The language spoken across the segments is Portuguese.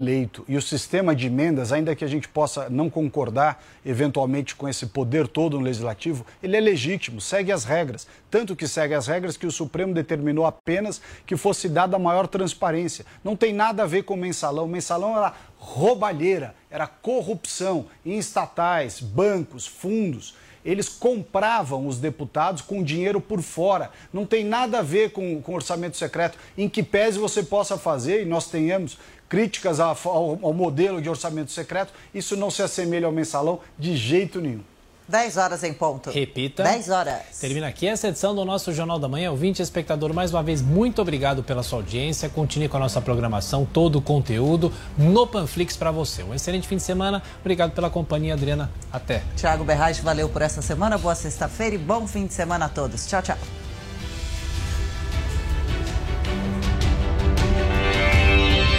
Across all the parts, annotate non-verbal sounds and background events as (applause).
Leito. E o sistema de emendas, ainda que a gente possa não concordar eventualmente com esse poder todo no legislativo, ele é legítimo, segue as regras. Tanto que segue as regras que o Supremo determinou apenas que fosse dada maior transparência. Não tem nada a ver com o mensalão. O mensalão era roubalheira, era corrupção em estatais, bancos, fundos. Eles compravam os deputados com dinheiro por fora. Não tem nada a ver com, com orçamento secreto. Em que pese você possa fazer, e nós tenhamos críticas ao, ao, modelo de orçamento secreto, isso não se assemelha ao mensalão de jeito nenhum. 10 horas em ponto. Repita. 10 horas. Termina aqui essa edição do nosso Jornal da Manhã. Ouvinte espectador, mais uma vez, muito obrigado pela sua audiência. Continue com a nossa programação, todo o conteúdo no Panflix para você. Um excelente fim de semana. Obrigado pela companhia, Adriana. Até. Tiago Berraz, valeu por essa semana. Boa sexta-feira e bom fim de semana a todos. Tchau, tchau.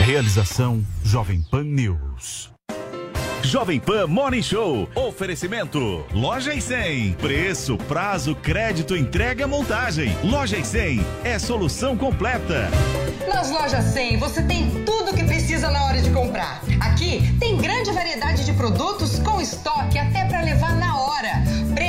Realização Jovem Pan News. Jovem Pan Morning Show. Oferecimento. Loja e 100. Preço, prazo, crédito, entrega, montagem. Loja e 100 é solução completa. Nas lojas 100 você tem tudo o que precisa na hora de comprar. Aqui tem grande variedade de produtos com estoque até para levar na hora. Preços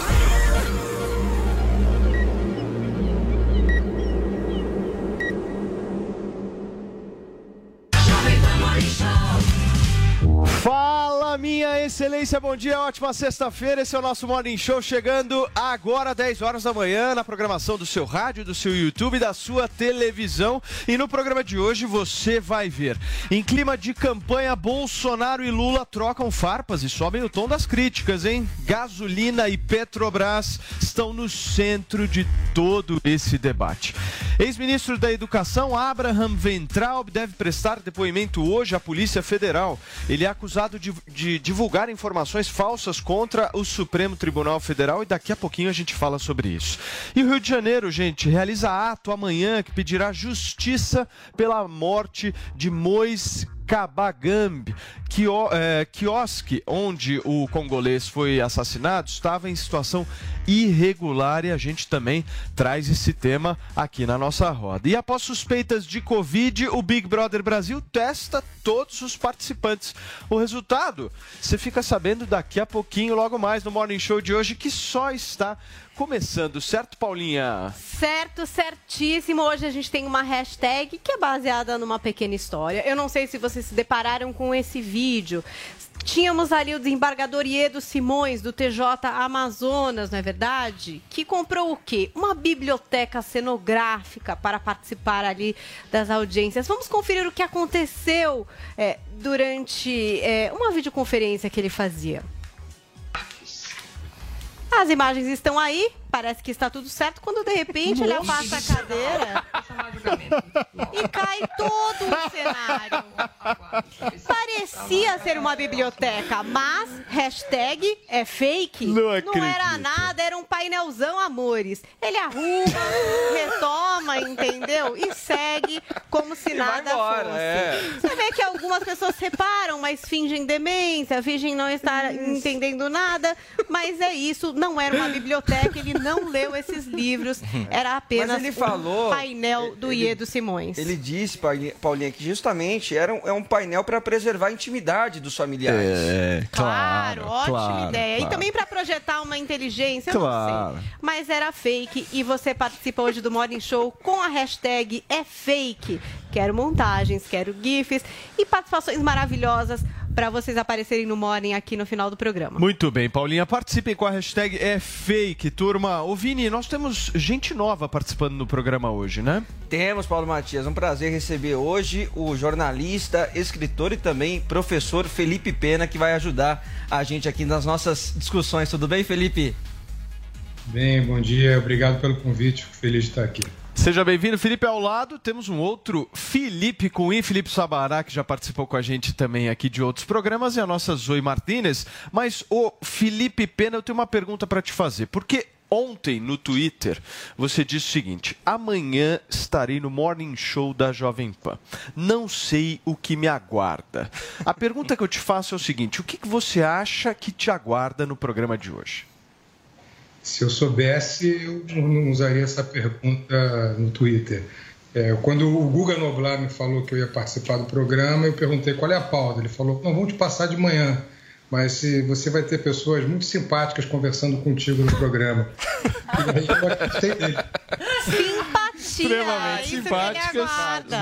Fala, minha excelência, bom dia, ótima sexta-feira. Esse é o nosso Morning Show chegando agora, 10 horas da manhã, na programação do seu rádio, do seu YouTube, da sua televisão. E no programa de hoje você vai ver. Em clima de campanha, Bolsonaro e Lula trocam farpas e sobem o tom das críticas, hein? Gasolina e Petrobras estão no centro de todo esse debate. Ex-ministro da Educação, Abraham Ventraub, deve prestar depoimento hoje à Polícia Federal. Ele acusado de, de, divulgar informações falsas contra o Supremo Tribunal Federal e daqui a pouquinho a gente fala sobre isso. E o Rio de Janeiro, gente, realiza ato amanhã que pedirá justiça pela morte de Mois Kabagambi, é, quiosque onde o congolês foi assassinado, estava em situação irregular e a gente também traz esse tema aqui na nossa roda. E após suspeitas de Covid, o Big Brother Brasil testa todos os participantes. O resultado você fica sabendo daqui a pouquinho, logo mais no Morning Show de hoje, que só está começando, certo, Paulinha? Certo, certíssimo. Hoje a gente tem uma hashtag que é baseada numa pequena história. Eu não sei se vocês se depararam com esse vídeo. Tínhamos ali o desembargador Iedo Simões, do TJ Amazonas, não é verdade? Que comprou o quê? Uma biblioteca cenográfica para participar ali das audiências. Vamos conferir o que aconteceu é, durante é, uma videoconferência que ele fazia. As imagens estão aí, parece que está tudo certo, quando de repente ele afasta a cadeira (laughs) e cai todo o cenário. Parecia ser uma biblioteca, mas hashtag é fake. Não, Não era nada, era um painelzão amores. Ele arruma, (laughs) retoma, entendeu? E segue como se nada embora, fosse. é. Você vê que algumas pessoas reparam, mas fingem demência, fingem não estar entendendo nada, mas é isso, não era uma biblioteca, ele não leu esses livros, (laughs) era apenas ele falou- um painel do Iedo Simões. Ele disse, Paulinha, que justamente era um, é um painel para preservar a intimidade dos familiares. É, Claro, ótima claro, ideia. claro. E também para projetar uma inteligência, eu Claro. não sei. Mas era fake e você participa hoje do Morning Show com a hashtag é fake. Quero montagens, quero GIFs e participações maravilhosas para vocês aparecerem no Morning aqui no final do programa. Muito bem, Paulinha. Participem com a hashtag é fake, turma. Ô, Vini, nós temos gente nova participando no programa hoje, né? Temos, Paulo Matias. Um prazer receber hoje o jornalista, escritor e também professor Felipe Pena, que vai ajudar a gente aqui nas nossas discussões. Tudo bem, Felipe? Bem, bom dia. Obrigado pelo convite. Fico feliz de estar aqui. Seja bem-vindo, Felipe. Ao lado temos um outro Felipe com I, Felipe Sabará, que já participou com a gente também aqui de outros programas, e a nossa Zoe Martinez. Mas, o Felipe Pena, eu tenho uma pergunta para te fazer. Porque ontem no Twitter você disse o seguinte: amanhã estarei no Morning Show da Jovem Pan. Não sei o que me aguarda. A pergunta que eu te faço é o seguinte: o que você acha que te aguarda no programa de hoje? Se eu soubesse, eu não usaria essa pergunta no Twitter. É, quando o Guga Noblar me falou que eu ia participar do programa, eu perguntei qual é a pauta. Ele falou: não, vamos te passar de manhã mas se você vai ter pessoas muito simpáticas conversando contigo no programa. (laughs) Simpatia. Extremamente simpáticas.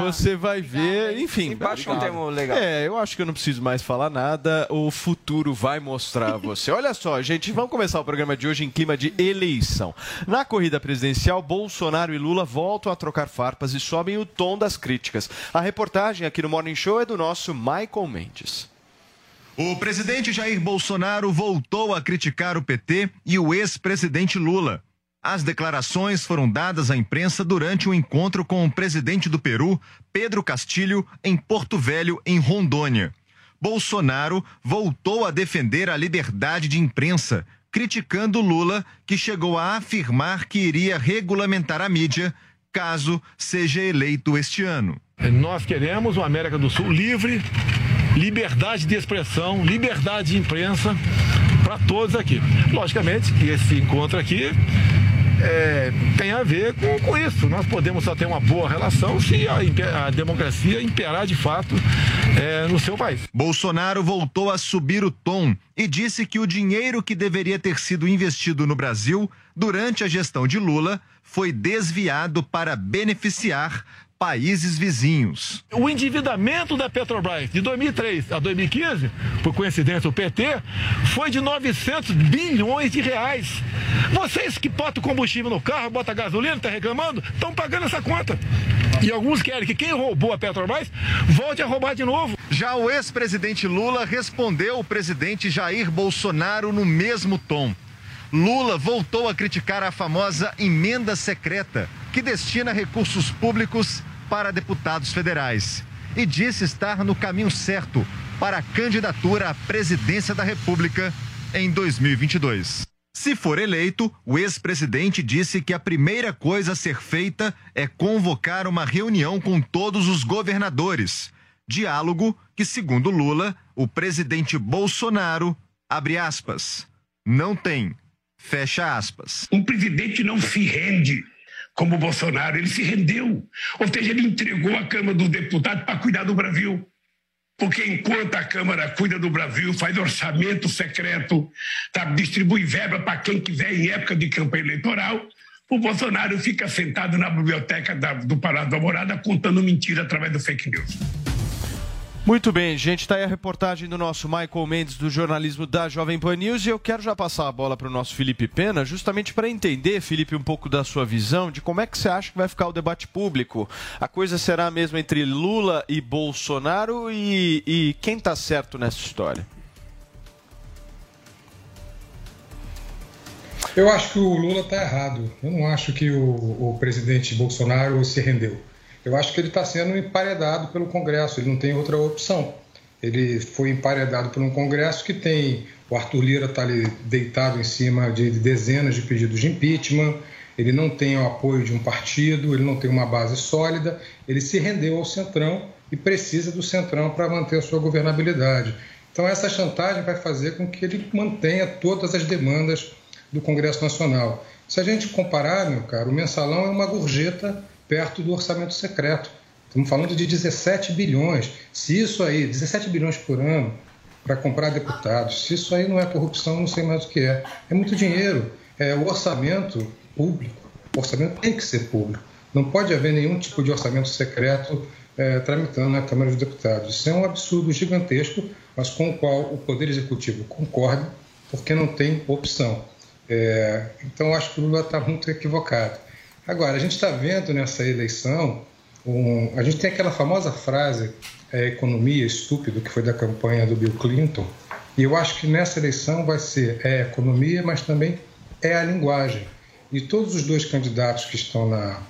Você vai ver, enfim. Simpático é um termo legal. É, eu acho que eu não preciso mais falar nada. O futuro vai mostrar a (laughs) você. Olha só, gente, vamos começar o programa de hoje em clima de eleição. Na corrida presidencial, Bolsonaro e Lula voltam a trocar farpas e sobem o tom das críticas. A reportagem aqui no Morning Show é do nosso Michael Mendes. O presidente Jair Bolsonaro voltou a criticar o PT e o ex-presidente Lula. As declarações foram dadas à imprensa durante um encontro com o presidente do Peru, Pedro Castilho, em Porto Velho, em Rondônia. Bolsonaro voltou a defender a liberdade de imprensa, criticando Lula, que chegou a afirmar que iria regulamentar a mídia caso seja eleito este ano. Nós queremos uma América do Sul livre, liberdade de expressão, liberdade de imprensa para todos aqui. Logicamente que esse encontro aqui é, tem a ver com, com, isso. Nós podemos só ter uma boa relação se a, a democracia imperar de fato é, no seu país. Bolsonaro voltou a subir o tom e disse que o dinheiro que deveria ter sido investido no Brasil durante a gestão de Lula foi desviado para beneficiar países vizinhos. O endividamento da Petrobras de 2003 a 2015, por coincidência o PT, foi de 900 bilhões de reais. Vocês que botam combustível no carro, botam gasolina, estão tá reclamando, estão pagando essa conta. E alguns querem que quem roubou a Petrobras volte a roubar de novo. Já o ex-presidente Lula respondeu o presidente Jair Bolsonaro no mesmo tom. Lula voltou a criticar a famosa emenda secreta, que destina recursos públicos para deputados federais e disse estar no caminho certo para a candidatura à presidência da República em 2022. Se for eleito, o ex-presidente disse que a primeira coisa a ser feita é convocar uma reunião com todos os governadores. Diálogo que, segundo Lula, o presidente Bolsonaro, abre aspas, não tem, fecha aspas. Um presidente não se rende como o Bolsonaro, ele se rendeu. Ou seja, ele entregou a Câmara dos Deputados para cuidar do Brasil. Porque enquanto a Câmara cuida do Brasil, faz orçamento secreto, tá, distribui verba para quem quiser em época de campanha eleitoral, o Bolsonaro fica sentado na biblioteca da, do Palácio da Morada contando mentira através do fake news. Muito bem, gente, está aí a reportagem do nosso Michael Mendes do jornalismo da Jovem Pan News e eu quero já passar a bola para o nosso Felipe Pena, justamente para entender, Felipe, um pouco da sua visão de como é que você acha que vai ficar o debate público. A coisa será mesmo entre Lula e Bolsonaro e, e quem está certo nessa história? Eu acho que o Lula está errado. Eu não acho que o, o presidente Bolsonaro se rendeu. Eu acho que ele está sendo emparedado pelo Congresso, ele não tem outra opção. Ele foi emparedado por um Congresso que tem. O Arthur Lira está ali deitado em cima de dezenas de pedidos de impeachment, ele não tem o apoio de um partido, ele não tem uma base sólida, ele se rendeu ao Centrão e precisa do Centrão para manter a sua governabilidade. Então, essa chantagem vai fazer com que ele mantenha todas as demandas do Congresso Nacional. Se a gente comparar, meu caro, o mensalão é uma gorjeta perto do orçamento secreto. Estamos falando de 17 bilhões. Se isso aí, 17 bilhões por ano para comprar deputados, se isso aí não é corrupção, não sei mais o que é. É muito dinheiro. É o orçamento público. O orçamento tem que ser público. Não pode haver nenhum tipo de orçamento secreto é, tramitando na Câmara dos Deputados. Isso é um absurdo gigantesco, mas com o qual o Poder Executivo concorda, porque não tem opção. É, então, acho que o Lula está muito equivocado. Agora, a gente está vendo nessa eleição, um, a gente tem aquela famosa frase, é, economia estúpido, que foi da campanha do Bill Clinton, e eu acho que nessa eleição vai ser é economia, mas também é a linguagem. E todos os dois candidatos que estão na,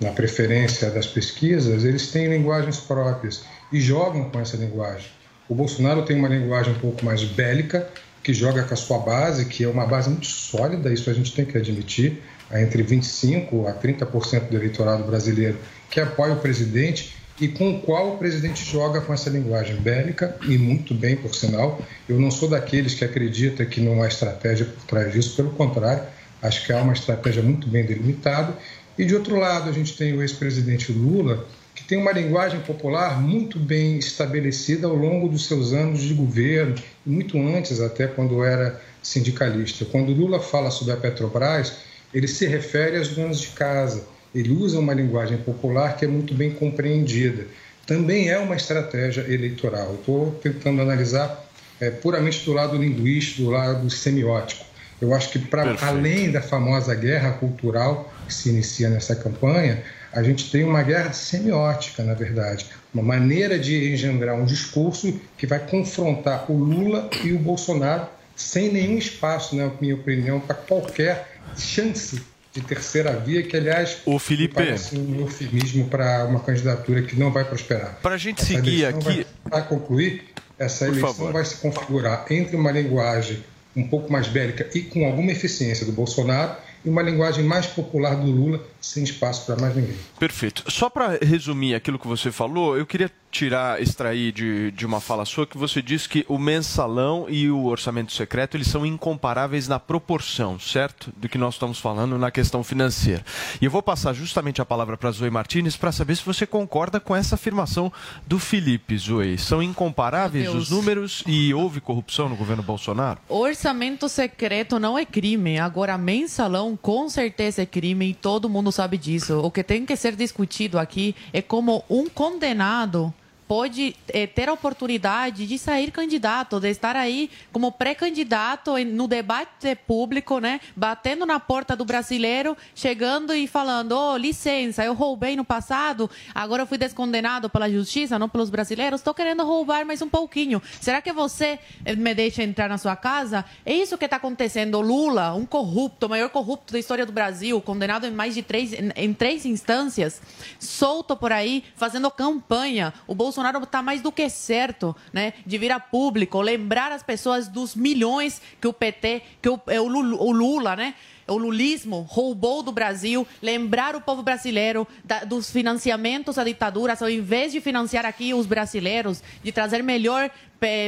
na preferência das pesquisas, eles têm linguagens próprias e jogam com essa linguagem. O Bolsonaro tem uma linguagem um pouco mais bélica, que joga com a sua base, que é uma base muito sólida, isso a gente tem que admitir, entre 25% a 30% do eleitorado brasileiro que apoia o presidente e com o qual o presidente joga com essa linguagem bélica, e muito bem, por sinal. Eu não sou daqueles que acredita que não há estratégia por trás disso, pelo contrário, acho que há uma estratégia muito bem delimitada. E de outro lado, a gente tem o ex-presidente Lula, que tem uma linguagem popular muito bem estabelecida ao longo dos seus anos de governo, muito antes até quando era sindicalista. Quando Lula fala sobre a Petrobras, ele se refere às donas de casa, ele usa uma linguagem popular que é muito bem compreendida. Também é uma estratégia eleitoral. Estou tentando analisar é, puramente do lado linguístico, do lado semiótico. Eu acho que, para além da famosa guerra cultural que se inicia nessa campanha, a gente tem uma guerra semiótica, na verdade, uma maneira de engendrar um discurso que vai confrontar o Lula e o Bolsonaro sem nenhum espaço, na minha opinião, para qualquer chance de terceira via, que aliás o Felipe parece um eufemismo para uma candidatura que não vai prosperar. Para a gente essa seguir aqui, para concluir, essa Por eleição favor. vai se configurar entre uma linguagem um pouco mais bélica e com alguma eficiência do Bolsonaro e uma linguagem mais popular do Lula, sem espaço para mais ninguém. Perfeito. Só para resumir aquilo que você falou, eu queria tirar, extrair de, de uma fala sua que você disse que o mensalão e o orçamento secreto eles são incomparáveis na proporção, certo? Do que nós estamos falando na questão financeira. E eu vou passar justamente a palavra para Zoe Martinez para saber se você concorda com essa afirmação do Felipe, Zoe. São incomparáveis os números e houve corrupção no governo Bolsonaro? Orçamento secreto não é crime. Agora, mensalão com certeza é crime e todo mundo sabe disso. O que tem que ser discutido aqui é como um condenado pode é, ter a oportunidade de sair candidato, de estar aí como pré-candidato no debate público, né? Batendo na porta do brasileiro, chegando e falando: oh, licença, eu roubei no passado, agora eu fui descondenado pela justiça, não pelos brasileiros, estou querendo roubar mais um pouquinho. Será que você eh, me deixa entrar na sua casa? É isso que está acontecendo. Lula, um corrupto, o maior corrupto da história do Brasil, condenado em mais de três, em, em três instâncias, solto por aí, fazendo campanha. O Bolsonaro Bolsonaro está mais do que certo, né, de vir a público, lembrar as pessoas dos milhões que o PT, que o, é o Lula, né, o lulismo roubou do Brasil, lembrar o povo brasileiro da, dos financiamentos à ditadura, ao invés de financiar aqui os brasileiros, de trazer melhor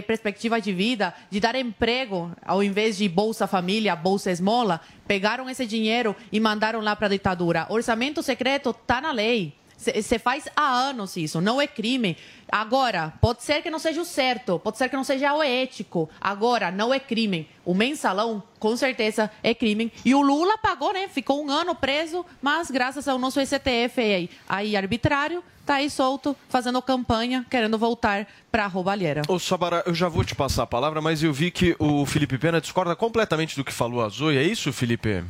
perspectiva de vida, de dar emprego, ao invés de Bolsa Família, Bolsa Esmola, pegaram esse dinheiro e mandaram lá para a ditadura. Orçamento secreto está na lei. Você faz há anos isso, não é crime. Agora, pode ser que não seja o certo, pode ser que não seja o ético. Agora, não é crime. O mensalão, com certeza, é crime. E o Lula pagou, né? Ficou um ano preso, mas graças ao nosso STF aí, aí arbitrário, tá aí solto, fazendo campanha, querendo voltar para a roubalheira. Ô, Sabara, eu já vou te passar a palavra, mas eu vi que o Felipe Pena discorda completamente do que falou a Zoe. É isso, Felipe?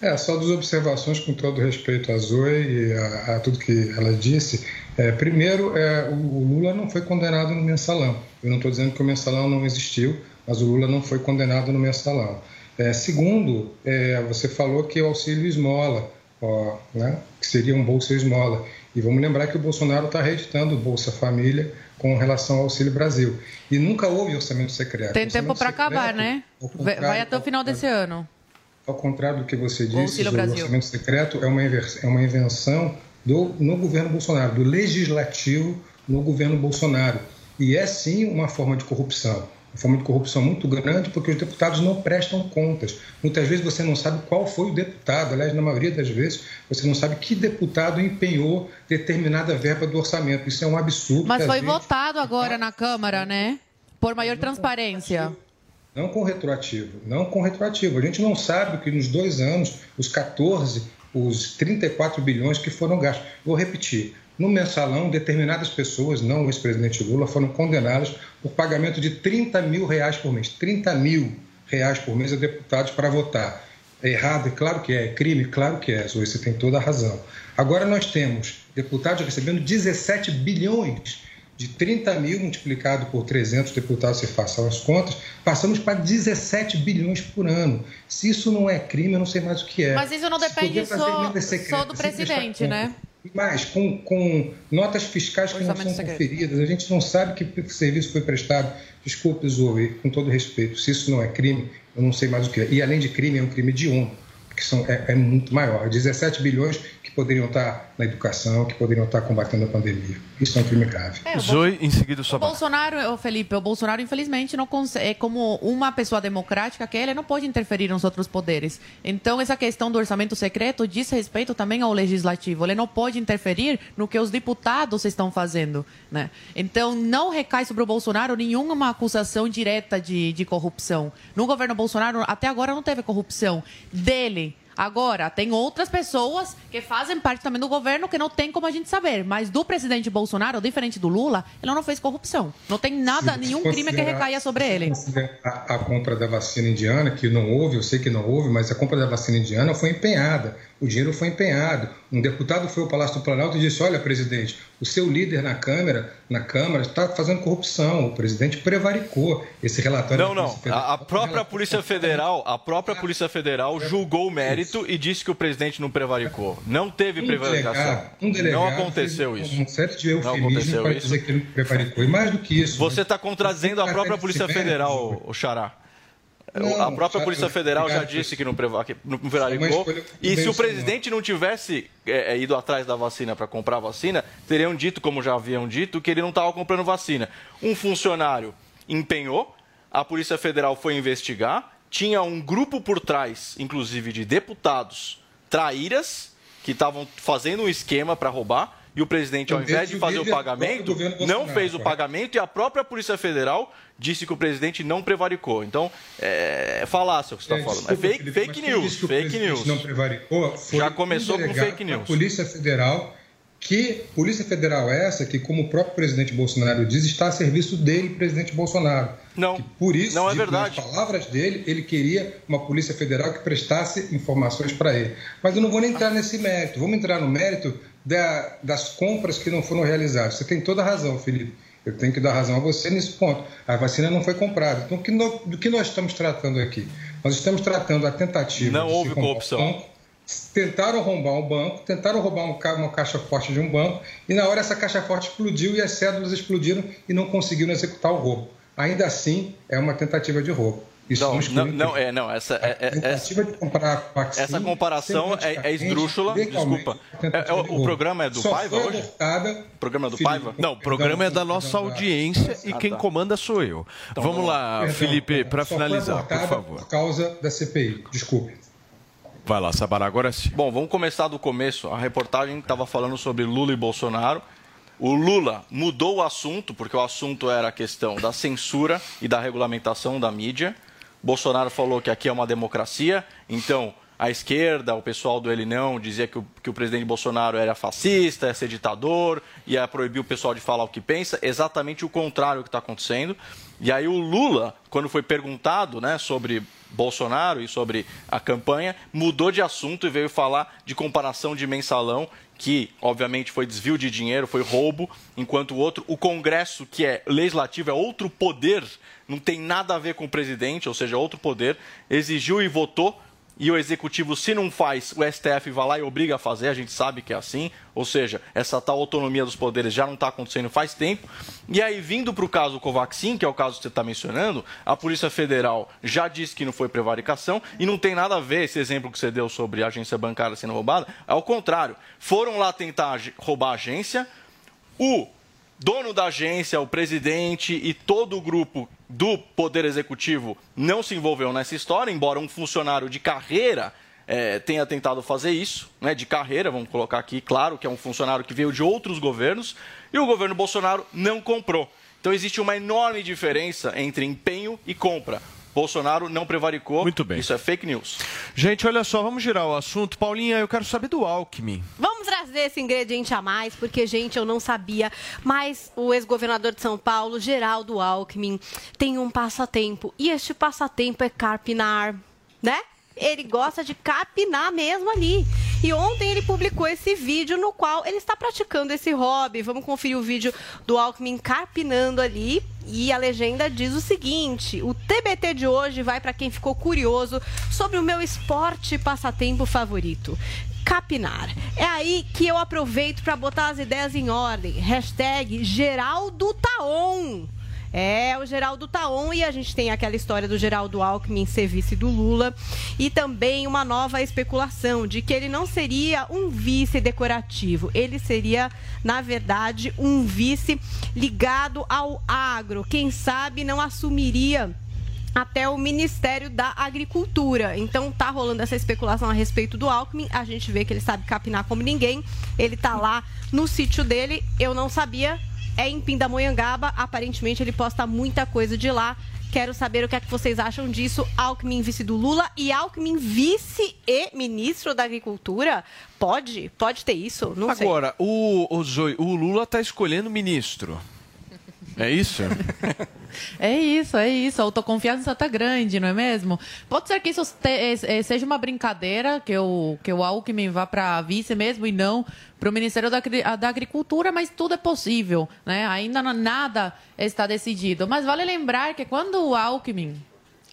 É, só duas observações com todo respeito à Zoe e a, a tudo que ela disse. É, primeiro, é, o Lula não foi condenado no mensalão. Eu não estou dizendo que o mensalão não existiu, mas o Lula não foi condenado no mensalão. É, segundo, é, você falou que o auxílio esmola, ó, né, que seria um bolsa esmola. E vamos lembrar que o Bolsonaro está reeditando o Bolsa Família com relação ao Auxílio Brasil. E nunca houve orçamento secreto. Tem tempo para acabar, né? Vai até o final desse ano ao contrário do que você disse, o orçamento secreto é uma, é uma invenção do, no governo Bolsonaro, do legislativo no governo Bolsonaro. E é sim uma forma de corrupção. Uma forma de corrupção muito grande, porque os deputados não prestam contas. Muitas vezes você não sabe qual foi o deputado, aliás, na maioria das vezes, você não sabe que deputado empenhou determinada verba do orçamento. Isso é um absurdo. Mas foi votado agora na Câmara, né? Por maior transparência. Não com retroativo, não com retroativo. A gente não sabe que nos dois anos, os 14, os 34 bilhões que foram gastos. Vou repetir, No mensalão, determinadas pessoas, não o ex-presidente Lula, foram condenadas por pagamento de 30 mil reais por mês. 30 mil reais por mês a deputados para votar. É errado? É claro que é. É crime? Claro que é. Você tem toda a razão. Agora nós temos deputados recebendo 17 bilhões. De 30 mil multiplicado por 300 deputados, se façam as contas, passamos para 17 bilhões por ano. Se isso não é crime, eu não sei mais o que é. Mas isso não depende só, só do presidente, né? Mas com, com notas fiscais que não são secreto. conferidas, a gente não sabe que serviço foi prestado. Desculpe, Zoe, com todo respeito, se isso não é crime, eu não sei mais o que é. E além de crime, é um crime de honra, que são, é, é muito maior. 17 bilhões poderiam estar na educação, que poderiam estar combatendo a pandemia. Isso é um crime grave. É, Zoe, em seguida, sua O Bolsonaro, Felipe, o Bolsonaro, infelizmente, não consegue, é como uma pessoa democrática que ele não pode interferir nos outros poderes. Então, essa questão do orçamento secreto diz respeito também ao legislativo. Ele não pode interferir no que os deputados estão fazendo. Né? Então, não recai sobre o Bolsonaro nenhuma acusação direta de, de corrupção. No governo Bolsonaro, até agora, não teve corrupção dele Agora, tem outras pessoas que fazem parte também do governo que não tem como a gente saber. Mas do presidente Bolsonaro, diferente do Lula, ele não fez corrupção. Não tem nada, nenhum crime que recaia sobre ele. A, a compra da vacina indiana, que não houve, eu sei que não houve, mas a compra da vacina indiana foi empenhada o dinheiro foi empenhado. Um deputado foi ao Palácio do Planalto e disse: Olha, presidente, o seu líder na Câmara, na Câmara está fazendo corrupção. O presidente prevaricou esse relatório. Não, não. A, a própria Polícia Federal, a própria (laughs) Polícia Federal julgou o mérito e disse que o presidente não prevaricou. Não teve um prevaricação. Delegado, um delegado não aconteceu isso. Um certo de eufemismo para dizer que ele prevaricou. E mais do que isso. Você está né? contradizendo a própria Polícia Federal, o Xará. Não, a própria Polícia Federal já disse que não, prevaricou. E se o presidente não tivesse é, é, ido atrás da vacina para comprar vacina, teriam dito, como já haviam dito, que ele não estava comprando vacina. Um funcionário empenhou, a Polícia Federal foi investigar, tinha um grupo por trás, inclusive de deputados traíras, que estavam fazendo um esquema para roubar e o presidente, ao invés de fazer o pagamento, não fez o pagamento e a própria Polícia Federal disse que o presidente não prevaricou. Então, é, é falácia o que você está é, falando. é fake, Felipe, fake news. Fake news. não prevaricou Já começou com fake news. A Polícia Federal que Polícia Federal é essa que, como o próprio presidente Bolsonaro diz, está a serviço dele, presidente Bolsonaro. Não, que, por isso, não é verdade. Nas palavras dele, ele queria uma Polícia Federal que prestasse informações para ele. Mas eu não vou nem entrar nesse mérito. Vamos entrar no mérito da, das compras que não foram realizadas. Você tem toda a razão, Felipe. Eu tenho que dar razão a você nesse ponto. A vacina não foi comprada. Então, do que nós estamos tratando aqui? Nós estamos tratando a tentativa. Não houve corrupção. Um banco, tentaram roubar um banco, tentaram roubar uma caixa forte de um banco, e na hora essa caixa forte explodiu e as cédulas explodiram e não conseguiram executar o roubo. Ainda assim, é uma tentativa de roubo. Isso não, não, não, é, não, essa é, é, essa, essa comparação é, é esdrúxula, desculpa. É, é, o, programa é do Paiva hoje? O programa é do Paiva? Não, o programa é da nossa audiência e quem comanda sou eu. Então, Vamos lá, perdão, Felipe, para finalizar, por favor. Por causa da CPI, desculpe. Vai lá, Sabará, agora sim. Bom, vamos começar do começo. A reportagem estava falando sobre Lula e Bolsonaro. O Lula mudou o assunto, porque o assunto era a questão da censura e da regulamentação da mídia. Bolsonaro falou que aqui é uma democracia, então a esquerda, o pessoal do Ele Não, dizia que o, que o presidente Bolsonaro era fascista, ia ser ditador, ia proibir o pessoal de falar o que pensa, exatamente o contrário que está acontecendo. E aí o Lula, quando foi perguntado né, sobre Bolsonaro e sobre a campanha, mudou de assunto e veio falar de comparação de mensalão, que obviamente foi desvio de dinheiro, foi roubo, enquanto o outro, o Congresso, que é legislativo, é outro poder, não tem nada a ver com o presidente, ou seja, outro poder, exigiu e votou e o executivo, se não faz, o STF vai lá e obriga a fazer, a gente sabe que é assim, ou seja, essa tal autonomia dos poderes já não está acontecendo faz tempo. E aí, vindo para o caso Covaxin, que é o caso que você está mencionando, a Polícia Federal já disse que não foi prevaricação e não tem nada a ver esse exemplo que você deu sobre a agência bancária sendo roubada. Ao contrário, foram lá tentar roubar a agência, o dono da agência, o presidente e todo o grupo do Poder Executivo não se envolveu nessa história, embora um funcionário de carreira é, tenha tentado fazer isso, né, de carreira, vamos colocar aqui, claro que é um funcionário que veio de outros governos, e o governo Bolsonaro não comprou. Então existe uma enorme diferença entre empenho e compra. Bolsonaro não prevaricou. Muito bem. Isso é fake news. Gente, olha só, vamos girar o assunto. Paulinha, eu quero saber do Alckmin. Vamos trazer esse ingrediente a mais, porque, gente, eu não sabia, mas o ex-governador de São Paulo, Geraldo Alckmin, tem um passatempo. E este passatempo é carpinar, né? Ele gosta de capinar mesmo ali. E ontem ele publicou esse vídeo no qual ele está praticando esse hobby. Vamos conferir o vídeo do Alckmin carpinando ali. E a legenda diz o seguinte: o TBT de hoje vai para quem ficou curioso sobre o meu esporte passatempo favorito capinar. É aí que eu aproveito para botar as ideias em ordem. Hashtag Geraldo Taon. É, o Geraldo Taon e a gente tem aquela história do Geraldo Alckmin ser vice do Lula e também uma nova especulação de que ele não seria um vice decorativo, ele seria, na verdade, um vice ligado ao agro. Quem sabe não assumiria até o Ministério da Agricultura. Então tá rolando essa especulação a respeito do Alckmin. A gente vê que ele sabe capinar como ninguém. Ele tá lá no sítio dele. Eu não sabia, é em Pindamonhangaba. Aparentemente ele posta muita coisa de lá. Quero saber o que é que vocês acham disso. Alckmin vice do Lula e Alckmin vice e ministro da Agricultura. Pode? Pode ter isso? Não Agora, sei. o, o, Zoe, o Lula está escolhendo ministro. É isso? (laughs) É isso, é isso. A autoconfiança está grande, não é mesmo? Pode ser que isso te, seja uma brincadeira, que o, que o Alckmin vá para vice mesmo e não para o Ministério da, da, Agricultura, mas tudo é possível, né? Ainda não, nada está decidido. Mas vale lembrar que quando o Alckmin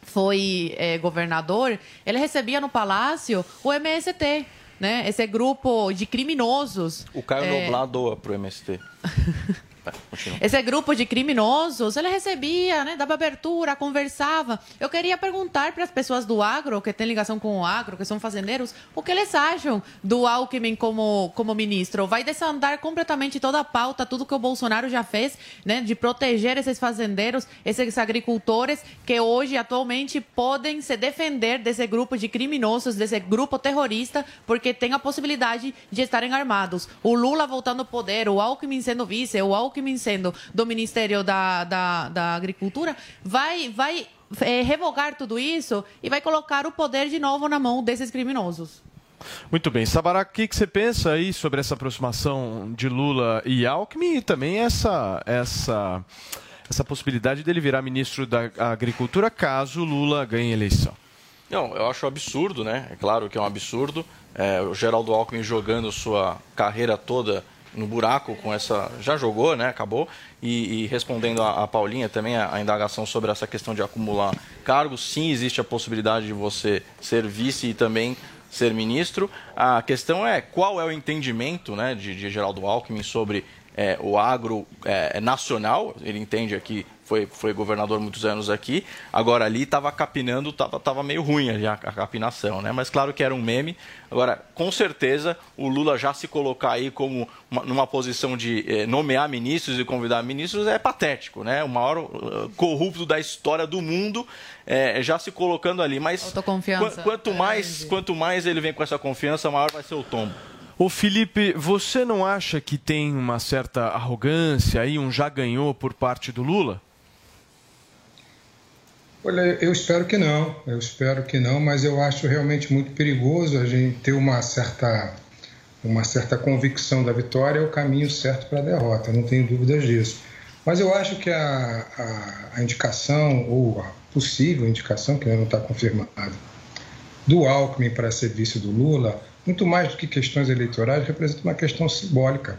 foi é, governador, ele recebia no palácio o MST, né? Esse grupo de criminosos. O Caio é... Noblar doa para o (laughs) MST. Esse grupo de criminosos, ele recebia, né, dava abertura, conversava. Eu queria perguntar para as pessoas do agro, que têm ligação com o agro, que são fazendeiros, o que eles acham do Alckmin como, como ministro. Vai desandar completamente toda a pauta, tudo que o Bolsonaro já fez, né, de proteger esses fazendeiros, esses agricultores que hoje, atualmente, podem se defender desse grupo de criminosos, desse grupo terrorista, porque tem a possibilidade de estarem armados. O Lula voltando ao poder, o Alckmin sendo vice, o Alckmin Alckmin sendo do Ministério da, da, da Agricultura, vai, vai é, revogar tudo isso e vai colocar o poder de novo na mão desses criminosos. Muito bem. Sabará, o que, que você pensa aí sobre essa aproximação de Lula e Alckmin e também essa, essa, essa possibilidade dele virar ministro da Agricultura caso Lula ganhe a eleição? Não, eu acho absurdo, né? É claro que é um absurdo. É, o Geraldo Alckmin jogando sua carreira toda no buraco com essa. Já jogou, né? Acabou. E, e respondendo a, a, Paulinha também, a, a, indagação sobre essa questão de acumular cargos, sim, existe a possibilidade de você ser vice e também ser ministro. A questão é qual é o entendimento né, de, de Geraldo Alckmin sobre é, o agro é, nacional. Ele entende aqui foi, foi governador muitos anos aqui. Agora ali estava capinando, estava tava meio ruim ali a, a, capinação, né? Mas claro que era um meme. Agora, com certeza, o Lula já se colocar aí como uma, numa posição de eh, nomear ministros e convidar ministros é patético, né? O maior uh, corrupto da história do mundo eh, já se colocando ali. Mas qu quanto mais, quanto mais ele vem com essa confiança, maior vai ser o tombo. Ô Felipe, você não acha que tem uma certa arrogância aí, um já ganhou por parte do Lula? Olha, eu espero que não, eu espero que não, mas eu acho realmente muito perigoso a gente ter uma certa, uma certa convicção da vitória, é o caminho certo para a derrota, não tenho dúvidas disso. Mas eu acho que a, a, a indicação, ou a possível indicação, que ainda não está confirmada, do Alckmin para ser vice do Lula, muito mais do que questões eleitorais, representa uma questão simbólica.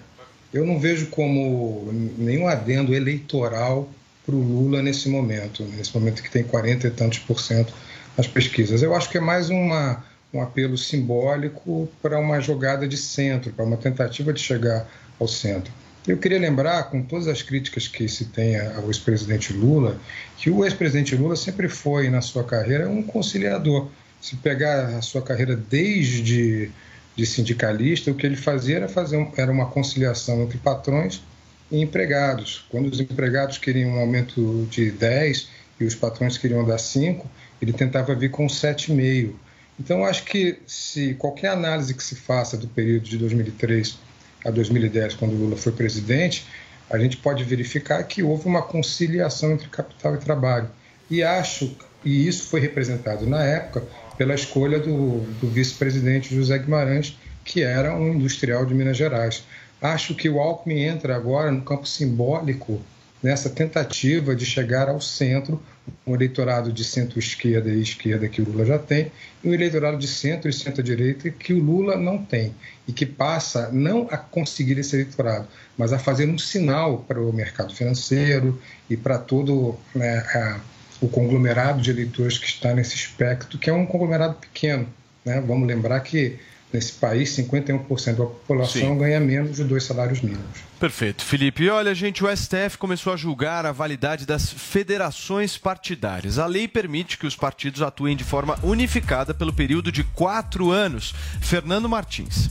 Eu não vejo como nenhum adendo eleitoral para o Lula nesse momento, nesse momento que tem 40 e tantos por cento nas pesquisas. Eu acho que é mais uma, um apelo simbólico para uma jogada de centro, para uma tentativa de chegar ao centro. Eu queria lembrar, com todas as críticas que se tem ao ex-presidente Lula, que o ex-presidente Lula sempre foi, na sua carreira, um conciliador. Se pegar a sua carreira desde de sindicalista, o que ele fazia era fazer era uma conciliação entre patrões e empregados. Quando os empregados queriam um aumento de 10 e os patrões queriam dar 5, ele tentava vir com 7,5. Então, acho que se qualquer análise que se faça do período de 2003 a 2010, quando Lula foi presidente, a gente pode verificar que houve uma conciliação entre capital e trabalho. E acho, e isso foi representado na época pela escolha do, do vice-presidente José Guimarães que era um industrial de Minas Gerais. Acho que o Alckmin entra agora no campo simbólico nessa tentativa de chegar ao centro, um eleitorado de centro-esquerda e esquerda que o Lula já tem, e um eleitorado de centro e centro-direita que o Lula não tem, e que passa não a conseguir esse eleitorado, mas a fazer um sinal para o mercado financeiro e para todo né, a, o conglomerado de eleitores que está nesse espectro, que é um conglomerado pequeno. Né? Vamos lembrar que nesse país, 51% da população Sim. ganha menos de dois salários mínimos. Perfeito, Felipe. E olha, gente, o STF começou a julgar a validade das federações partidárias. A lei permite que os partidos atuem de forma unificada pelo período de quatro anos. Fernando Martins.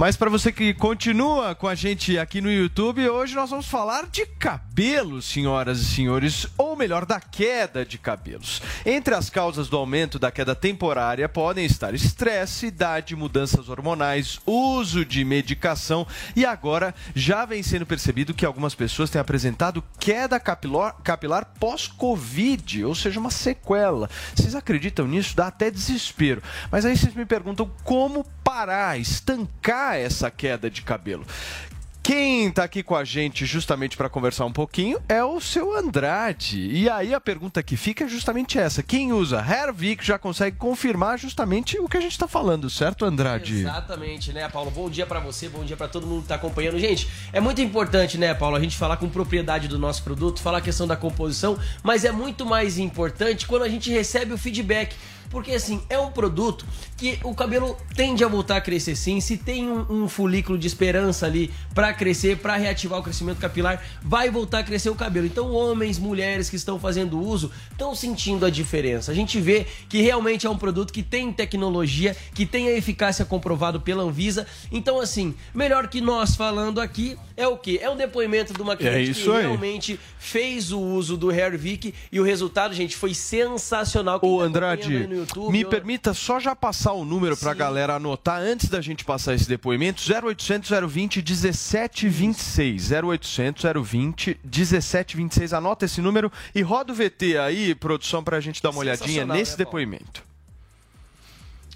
Mas para você que continua com a gente aqui no YouTube, hoje nós vamos falar de cabelo, senhoras e senhores, ou melhor, da queda de cabelos. Entre as causas do aumento da queda temporária podem estar estresse, idade, mudanças hormonais, uso de medicação e agora já vem sendo percebido que algumas pessoas têm apresentado queda capilar, capilar pós-Covid, ou seja, uma sequela. Vocês acreditam nisso? Dá até desespero. Mas aí vocês me perguntam como parar, estancar essa queda de cabelo. Quem está aqui com a gente justamente para conversar um pouquinho é o seu Andrade. E aí a pergunta que fica é justamente essa: quem usa Hervik já consegue confirmar justamente o que a gente está falando, certo, Andrade? Exatamente, né, Paulo? Bom dia para você, bom dia para todo mundo que está acompanhando. Gente, é muito importante, né, Paulo, a gente falar com propriedade do nosso produto, falar a questão da composição, mas é muito mais importante quando a gente recebe o feedback porque assim, é um produto que o cabelo tende a voltar a crescer sim. Se tem um, um folículo de esperança ali para crescer, para reativar o crescimento capilar, vai voltar a crescer o cabelo. Então, homens, mulheres que estão fazendo uso estão sentindo a diferença. A gente vê que realmente é um produto que tem tecnologia, que tem a eficácia comprovado pela Anvisa. Então, assim, melhor que nós falando aqui é o que? É um depoimento de uma cliente é que aí. realmente fez o uso do Hervik e o resultado, gente, foi sensacional. Ô, tá Andrade, YouTube, me permita só já passar o número para a galera anotar antes da gente passar esse depoimento: 0800 020 1726. 0800 020 1726. Anota esse número e roda o VT aí, produção, para a gente dar uma olhadinha nesse né, depoimento.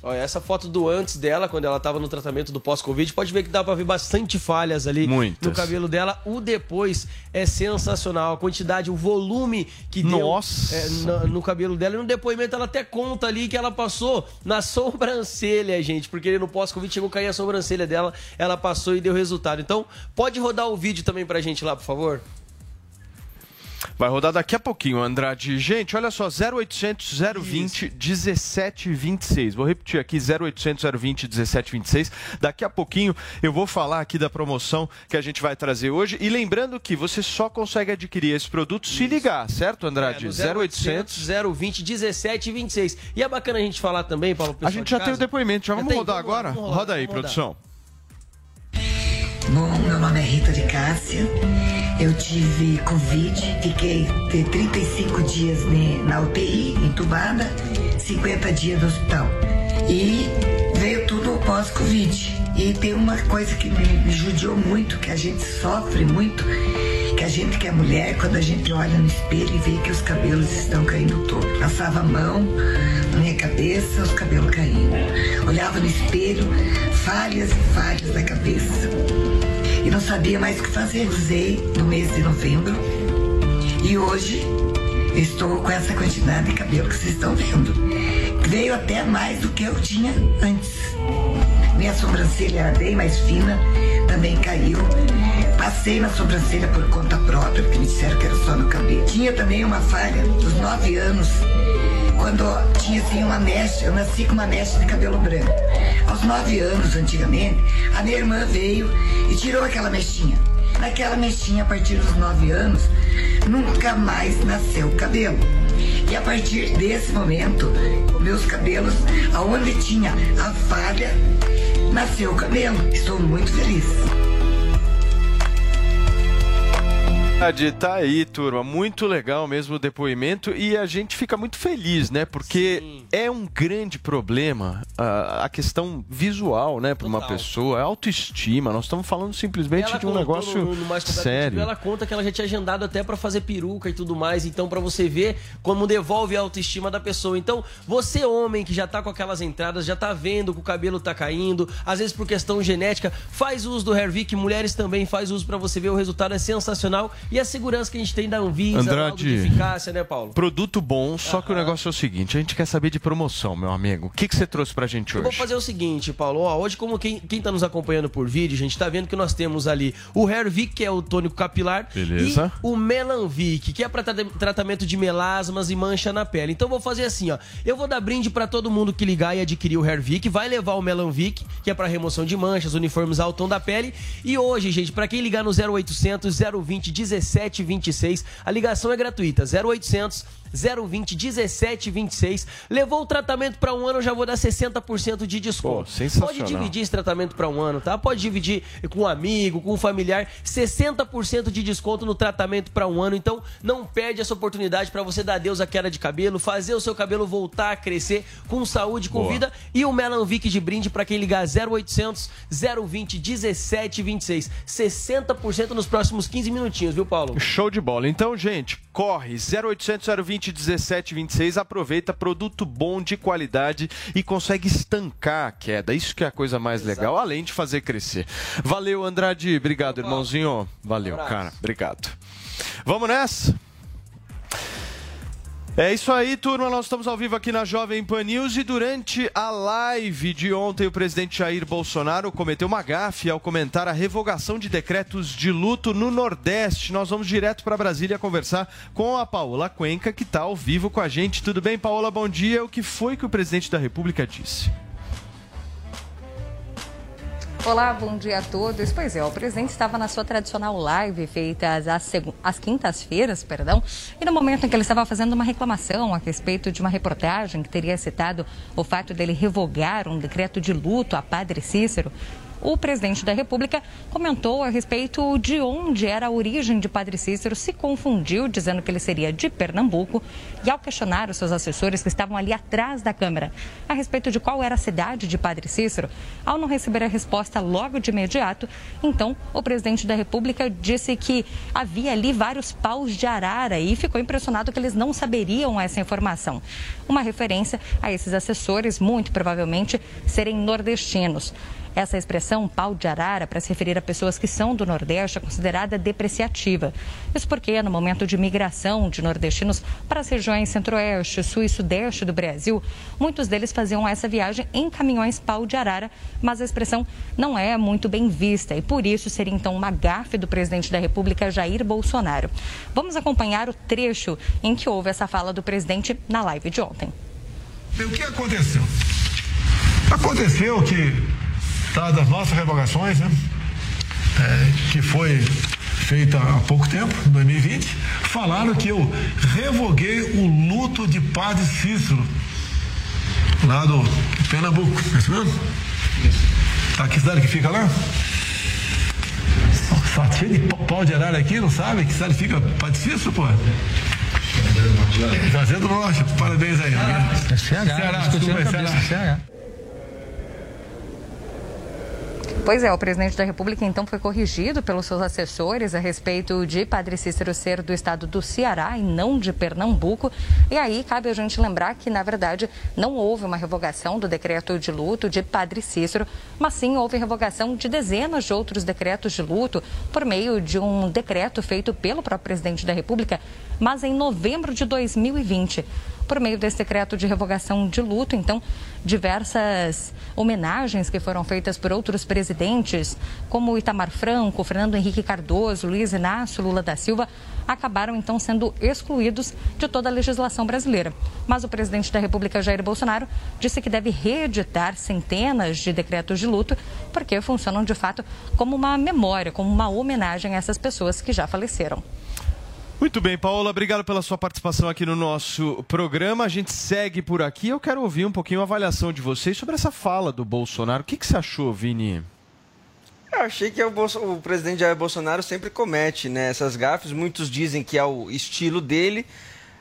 Olha, essa foto do antes dela, quando ela estava no tratamento do pós-Covid, pode ver que dá para ver bastante falhas ali Muitas. no cabelo dela. O depois é sensacional. A quantidade, o volume que Nossa. deu é, no, no, cabelo dela. E no depoimento ela até conta ali que ela passou na sobrancelha, gente. Porque no pós-Covid chegou a cair a sobrancelha dela. Ela passou e deu resultado. Então, pode rodar o vídeo também pra gente lá, por favor? Vai rodar daqui a pouquinho, Andrade. Gente, olha só, 0800 020 1726. Vou repetir aqui, 0800 020 1726. Daqui a pouquinho eu vou falar aqui da promoção que a gente vai trazer hoje. E lembrando que você só consegue adquirir esse produto Isso. se ligar, certo, Andrade? É, 0800 020 1726. E é bacana a gente falar também, Paulo, A gente já tem o depoimento, já, já vamos tem, rodar vamos agora? Vamos rodar, Roda aí, produção. Bom, meu nome é Rita de Cássia. Eu tive Covid, fiquei 35 dias na UTI, entubada, 50 dias no hospital. E veio tudo pós-Covid. E tem uma coisa que me, judiou muito, que a gente sofre muito, a gente que é mulher, quando a gente olha no espelho e vê que os cabelos estão caindo todos. Passava a mão na minha cabeça, os cabelos caindo. Olhava no espelho, falhas e falhas da cabeça e não sabia mais o que fazer. Usei no mês de novembro e hoje estou com essa quantidade de cabelo que vocês estão vendo. Veio até mais do que eu tinha antes. Minha sobrancelha era bem mais fina, também caiu. Passei na sobrancelha por conta própria, porque me disseram que era só no cabelo. Tinha também uma falha dos nove anos quando tinha assim uma mecha, eu nasci com uma mecha de cabelo branco. Aos nove anos, antigamente, a minha irmã veio e tirou aquela mechinha. Naquela mechinha, a partir dos nove anos, nunca mais nasceu cabelo. E a partir desse momento, meus cabelos, aonde tinha a falha, nasceu o cabelo. Estou muito feliz. Verdade, tá aí, turma. Muito legal mesmo o depoimento e a gente fica muito feliz, né? Porque Sim. é um grande problema a, a questão visual, né, para uma pessoa, a autoestima. Nós estamos falando simplesmente ela de um negócio no, no sério. Ela conta que ela já tinha agendado até para fazer peruca e tudo mais. Então, para você ver como devolve a autoestima da pessoa. Então, você homem que já tá com aquelas entradas, já tá vendo que o cabelo tá caindo, às vezes por questão genética, faz uso do Hervik. Mulheres também faz uso para você ver o resultado é sensacional e a segurança que a gente tem da Anvisa, Andrade, de eficácia, né, Paulo? Produto bom, só que o negócio é o seguinte, a gente quer saber de promoção, meu amigo. O que, que você trouxe pra gente hoje? Eu vou fazer o seguinte, Paulo, ó, hoje como quem, quem tá nos acompanhando por vídeo, a gente tá vendo que nós temos ali o Hervic, que é o tônico capilar, Beleza. e o Melanvic, que é para tratamento de melasmas e mancha na pele. Então eu vou fazer assim, ó, eu vou dar brinde para todo mundo que ligar e adquirir o Hervic, vai levar o Melanvic, que é para remoção de manchas, uniformes ao tom da pele, e hoje, gente, para quem ligar no 0800 020 1726. A ligação é gratuita, 0800 020 1726. Levou o tratamento para um ano, eu já vou dar 60% de desconto. Pô, Pode dividir esse tratamento para um ano, tá? Pode dividir com um amigo, com um familiar, 60% de desconto no tratamento para um ano. Então, não perde essa oportunidade para você dar adeus à queda de cabelo, fazer o seu cabelo voltar a crescer com saúde, com Boa. vida e o Melanvic de brinde para quem ligar 0800 020 1726. 60% nos próximos 15 minutinhos, viu, Paulo? Show de bola. Então, gente, corre 0800 020 17 26, aproveita produto bom de qualidade e consegue estancar a queda. Isso que é a coisa mais Exato. legal, além de fazer crescer. Valeu, Andrade. Obrigado, irmãozinho. Valeu, um cara. Obrigado. Vamos nessa? É isso aí, turma. Nós estamos ao vivo aqui na Jovem Pan News e durante a live de ontem, o presidente Jair Bolsonaro cometeu uma gafe ao comentar a revogação de decretos de luto no Nordeste. Nós vamos direto para Brasília conversar com a Paola Cuenca, que está ao vivo com a gente. Tudo bem, Paola? Bom dia. O que foi que o presidente da República disse? Olá, bom dia a todos. Pois é, o presidente estava na sua tradicional live feita às, às quintas-feiras, perdão, e no momento em que ele estava fazendo uma reclamação a respeito de uma reportagem que teria citado o fato dele revogar um decreto de luto a Padre Cícero, o presidente da República comentou a respeito de onde era a origem de Padre Cícero, se confundiu, dizendo que ele seria de Pernambuco, e ao questionar os seus assessores que estavam ali atrás da Câmara a respeito de qual era a cidade de Padre Cícero, ao não receber a resposta logo de imediato, então o presidente da República disse que havia ali vários paus de arara e ficou impressionado que eles não saberiam essa informação. Uma referência a esses assessores, muito provavelmente serem nordestinos. Essa expressão pau de arara, para se referir a pessoas que são do Nordeste, é considerada depreciativa. Isso porque, no momento de migração de nordestinos para as regiões Centro-Oeste, Sul e Sudeste do Brasil, muitos deles faziam essa viagem em caminhões pau de arara, mas a expressão não é muito bem vista e por isso seria então uma gafe do presidente da República, Jair Bolsonaro. Vamos acompanhar o trecho em que houve essa fala do presidente na live de ontem. O que aconteceu? Aconteceu que tá, das nossas revogações, né? É, que foi feita há pouco tempo, 2020, falaram que eu revoguei o luto de Padre Cícero, lá do Pernambuco, é isso mesmo? Tá, que cidade que fica lá? Só cheio de pau de arara aqui, não sabe? Que cidade fica Padre Cícero, pô? Fazendo do Norte, parabéns aí. É CH, Ceará, desculpa, Ceará. Pois é, o presidente da República então foi corrigido pelos seus assessores a respeito de Padre Cícero ser do estado do Ceará e não de Pernambuco. E aí cabe a gente lembrar que, na verdade, não houve uma revogação do decreto de luto de Padre Cícero, mas sim houve revogação de dezenas de outros decretos de luto por meio de um decreto feito pelo próprio presidente da República, mas em novembro de 2020 por meio desse decreto de revogação de luto. Então, diversas homenagens que foram feitas por outros presidentes, como Itamar Franco, Fernando Henrique Cardoso, Luiz Inácio Lula da Silva, acabaram então sendo excluídos de toda a legislação brasileira. Mas o presidente da República, Jair Bolsonaro, disse que deve reeditar centenas de decretos de luto, porque funcionam de fato como uma memória, como uma homenagem a essas pessoas que já faleceram. Muito bem, Paola, obrigado pela sua participação aqui no nosso programa. A gente segue por aqui. Eu quero ouvir um pouquinho a avaliação de vocês sobre essa fala do Bolsonaro. O que, que você achou, Vini? É, achei que é o, o presidente Jair Bolsonaro sempre comete né, essas gafes. Muitos dizem que é o estilo dele.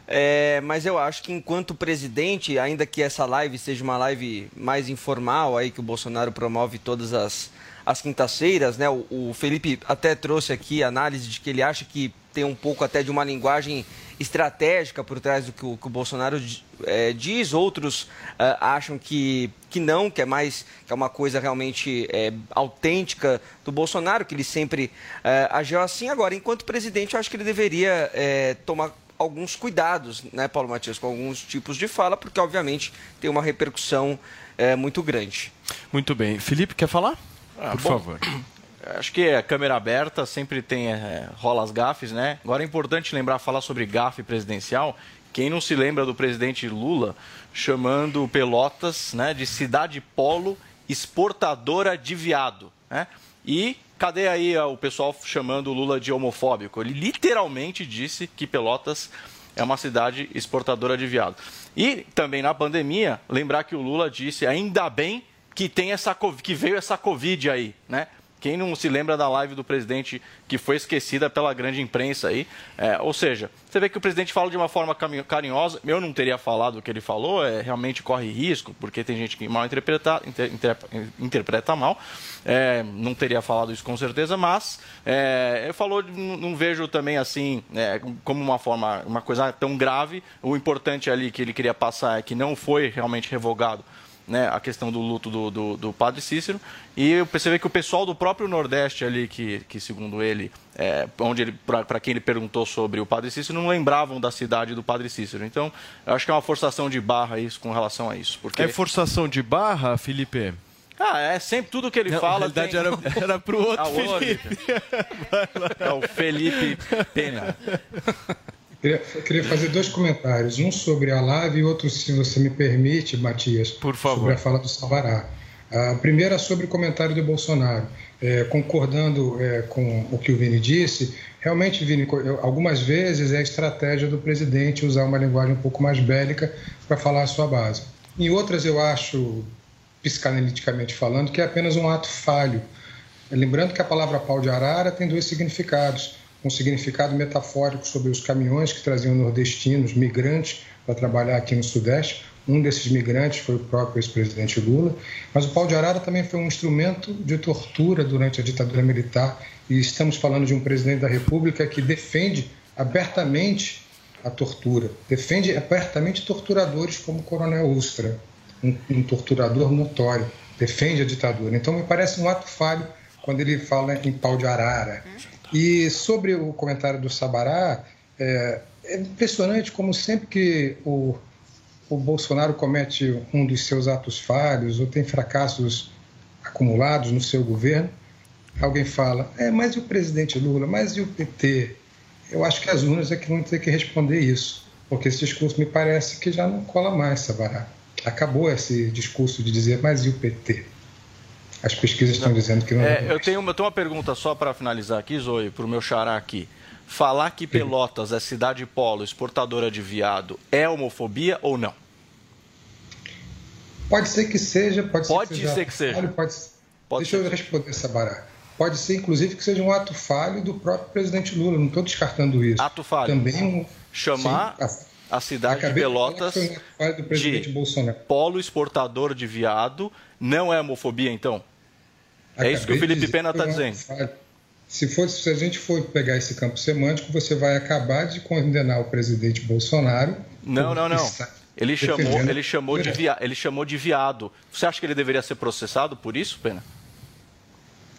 É, mas eu acho que enquanto presidente, ainda que essa live seja uma live mais informal, aí que o Bolsonaro promove todas as, as quintas-feiras, né? O, o, Felipe até trouxe aqui a análise de que ele acha que tem um pouco até de uma linguagem estratégica por trás do que o, que o Bolsonaro é, diz. Outros é, acham que, que não, que é mais que é uma coisa realmente é, autêntica do Bolsonaro, que ele sempre é, agiu assim. Agora, enquanto presidente, eu acho que ele deveria é, tomar alguns cuidados, né, Paulo Matias, com alguns tipos de fala, porque obviamente tem uma repercussão é, muito grande. Muito bem. Felipe, quer falar? Ah, Por bom, favor. (clears throat) Acho que a câmera aberta sempre tem é, rola as gafes, né? Agora é importante lembrar falar sobre gafe presidencial. Quem não se lembra do presidente Lula chamando Pelotas, né, de cidade polo exportadora de viado, né? E cadê aí o pessoal chamando o Lula de homofóbico? Ele literalmente disse que Pelotas é uma cidade exportadora de viado. E também na pandemia, lembrar que o Lula disse ainda bem que tem essa que veio essa covid aí, né? Quem não se lembra da live do presidente que foi esquecida pela grande imprensa aí? É, ou seja, você vê que o presidente fala de uma forma carinhosa. Eu não teria falado o que ele falou, é, realmente corre risco, porque tem gente que mal interpreta, inter, inter, interpreta mal. É, não teria falado isso com certeza, mas é, falou, não, não vejo também assim é, como uma forma, uma coisa tão grave. O importante ali que ele queria passar é que não foi realmente revogado né, a questão do luto do, do, do, padre Cícero. E eu percebi que o pessoal do próprio Nordeste ali, que, que segundo ele, é, onde ele para quem ele perguntou sobre o padre Cícero, não lembravam da cidade do padre Cícero. Então, eu acho que é uma forçação de barra isso com relação a isso. Porque... É forçação de barra, Felipe? Ah, é sempre tudo que ele Não, fala. Na verdade, tem... era, era pro outro (laughs) Ah, o outro. Felipe. (laughs) É o Felipe Pena. Queria, queria fazer dois comentários, um sobre a live e outro, se você me permite, Matias, Por favor. sobre a fala do Sabará. A primeira sobre o comentário do Bolsonaro. É, concordando é, com o que o Vini disse, realmente, Vini, algumas vezes é a estratégia do presidente usar uma linguagem um pouco mais bélica para falar a sua base. Em outras, eu acho, psicanaliticamente falando, que é apenas um ato falho. Lembrando que a palavra pau de arara tem dois significados. Um significado metafórico sobre os caminhões que traziam nordestinos, migrantes, para trabalhar aqui no Sudeste. Um desses migrantes foi o próprio ex-presidente Lula. Mas o pau de arara também foi um instrumento de tortura durante a ditadura militar. E estamos falando de um presidente da República que defende abertamente a tortura, defende abertamente torturadores como o Coronel Ustra, um, um torturador notório, defende a ditadura. Então me parece um ato falho quando ele fala em pau de arara. E sobre o comentário do Sabará, é, é impressionante como sempre que o, o Bolsonaro comete um dos seus atos falhos ou tem fracassos acumulados no seu governo, alguém fala, é, mas e o presidente Lula, mas e o PT? Eu acho que as urnas é que vão ter que responder isso, porque esse discurso me parece que já não cola mais, Sabará. Acabou esse discurso de dizer, mas e o PT? As pesquisas estão dizendo que não É, eu, tenho, eu tenho uma pergunta só para finalizar aqui, Zoe, para o meu xará aqui. Falar que Pelotas é cidade polo, exportadora de viado, é homofobia ou não? Pode ser que seja, pode, Pode ser que seja. ser que seja. falho, Pode, Deixa eu responder, Sabará. Pode ser, inclusive, que seja um ato falho do próprio presidente Lula. Não estou descartando isso. Ato falho. Também um, Chamar Sim, a cidade de de Pelotas foi um de polo exportador de viado não é homofobia, então? É isso que o Felipe Pena está dizendo. Se, for, se a gente for pegar esse campo semântico, você vai acabar de condenar o presidente Bolsonaro. Não, não, não. Ele chamou, ele, chamou de via, ele chamou de viado. Você acha que ele deveria ser processado por isso, Pena?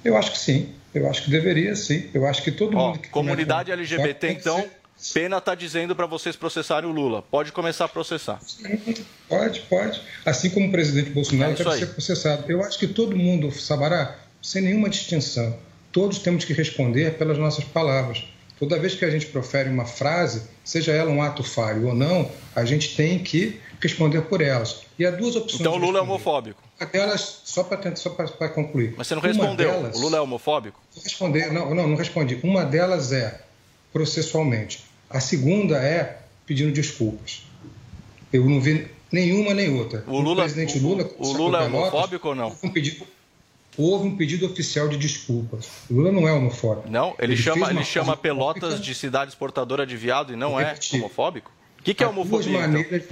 Eu acho que sim. Eu acho que deveria, sim. Eu acho que todo Ó, mundo que comunidade LGBT, então, ser- Pena está dizendo para vocês processarem o Lula. Pode começar a processar. Pode, pode. Assim como o presidente Bolsonaro É deve aí. ser processado. Eu acho que todo mundo, Sabará, sem nenhuma distinção, todos temos que responder pelas nossas palavras. Toda vez que a gente profere uma frase, seja ela um ato falho ou não, a gente tem que responder por elas. E há duas opções. Então o Lula é homofóbico. Uma delas, só para só para concluir. Mas você não respondeu. delas- O Lula é homofóbico? Responder, não, não, não respondi. Uma delas é processualmente. A segunda é pedindo desculpas. Eu não vi nenhuma nem outra. O Lula, presidente o, Lula, o sacou Lula é Pelotas, homofóbico ou não? um pedido- houve um pedido oficial de desculpas. O Lula não é homofóbico. Não, ele, Ele chama, ele chama Pelotas de cidade exportadora de viado e não é homofóbico? O que, que é Há duas homofobia? então? maneiras,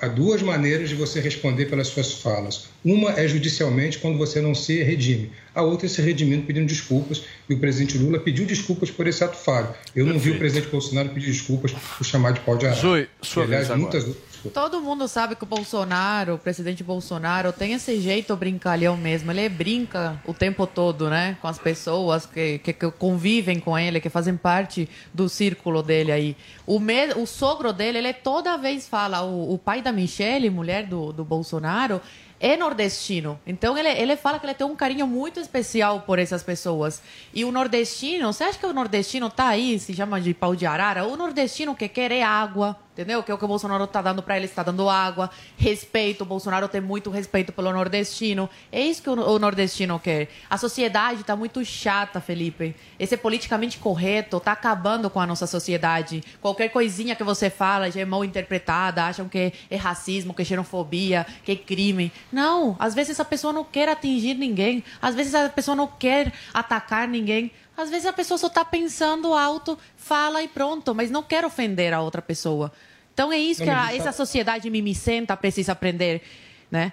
há duas maneiras de você responder pelas suas falas. Uma é judicialmente, quando você não se redime. A outra é se redimindo pedindo desculpas. E o presidente Lula pediu desculpas por esse ato falho. Eu não vi o presidente Bolsonaro pedir desculpas por chamar de pau de arara. Zoe, sua E, aliás, vez agora. Outras Todo mundo sabe que o Bolsonaro, o presidente Bolsonaro, tem esse jeito brincalhão mesmo. Ele brinca o tempo todo, né? Com as pessoas que, que, que convivem com ele, que fazem parte do círculo dele aí. O, me, o sogro dele, ele toda vez fala, o, o pai da Michelle, mulher do, do Bolsonaro, é nordestino. Então ele, ele fala que ele tem um carinho muito especial por essas pessoas. E o nordestino, você acha que o nordestino tá aí, se chama de pau de arara? O nordestino que quer é água, entendeu? Que é o que o Bolsonaro tá dando para ele, está dando água, respeito. O Bolsonaro tem muito respeito pelo nordestino. É isso que o, nordestino quer. A sociedade tá muito chata, Felipe. Esse politicamente correto tá acabando com a nossa sociedade. Qualquer coisinha que você fala já é mal interpretada, acham que é racismo, que é xenofobia, que é crime. Não, às vezes a pessoa não quer atingir ninguém, às vezes a pessoa não quer atacar ninguém. Às vezes a pessoa só está pensando alto, fala e pronto, mas não quer ofender a outra pessoa. Então é isso que a- essa sociedade mimicenta precisa aprender, né?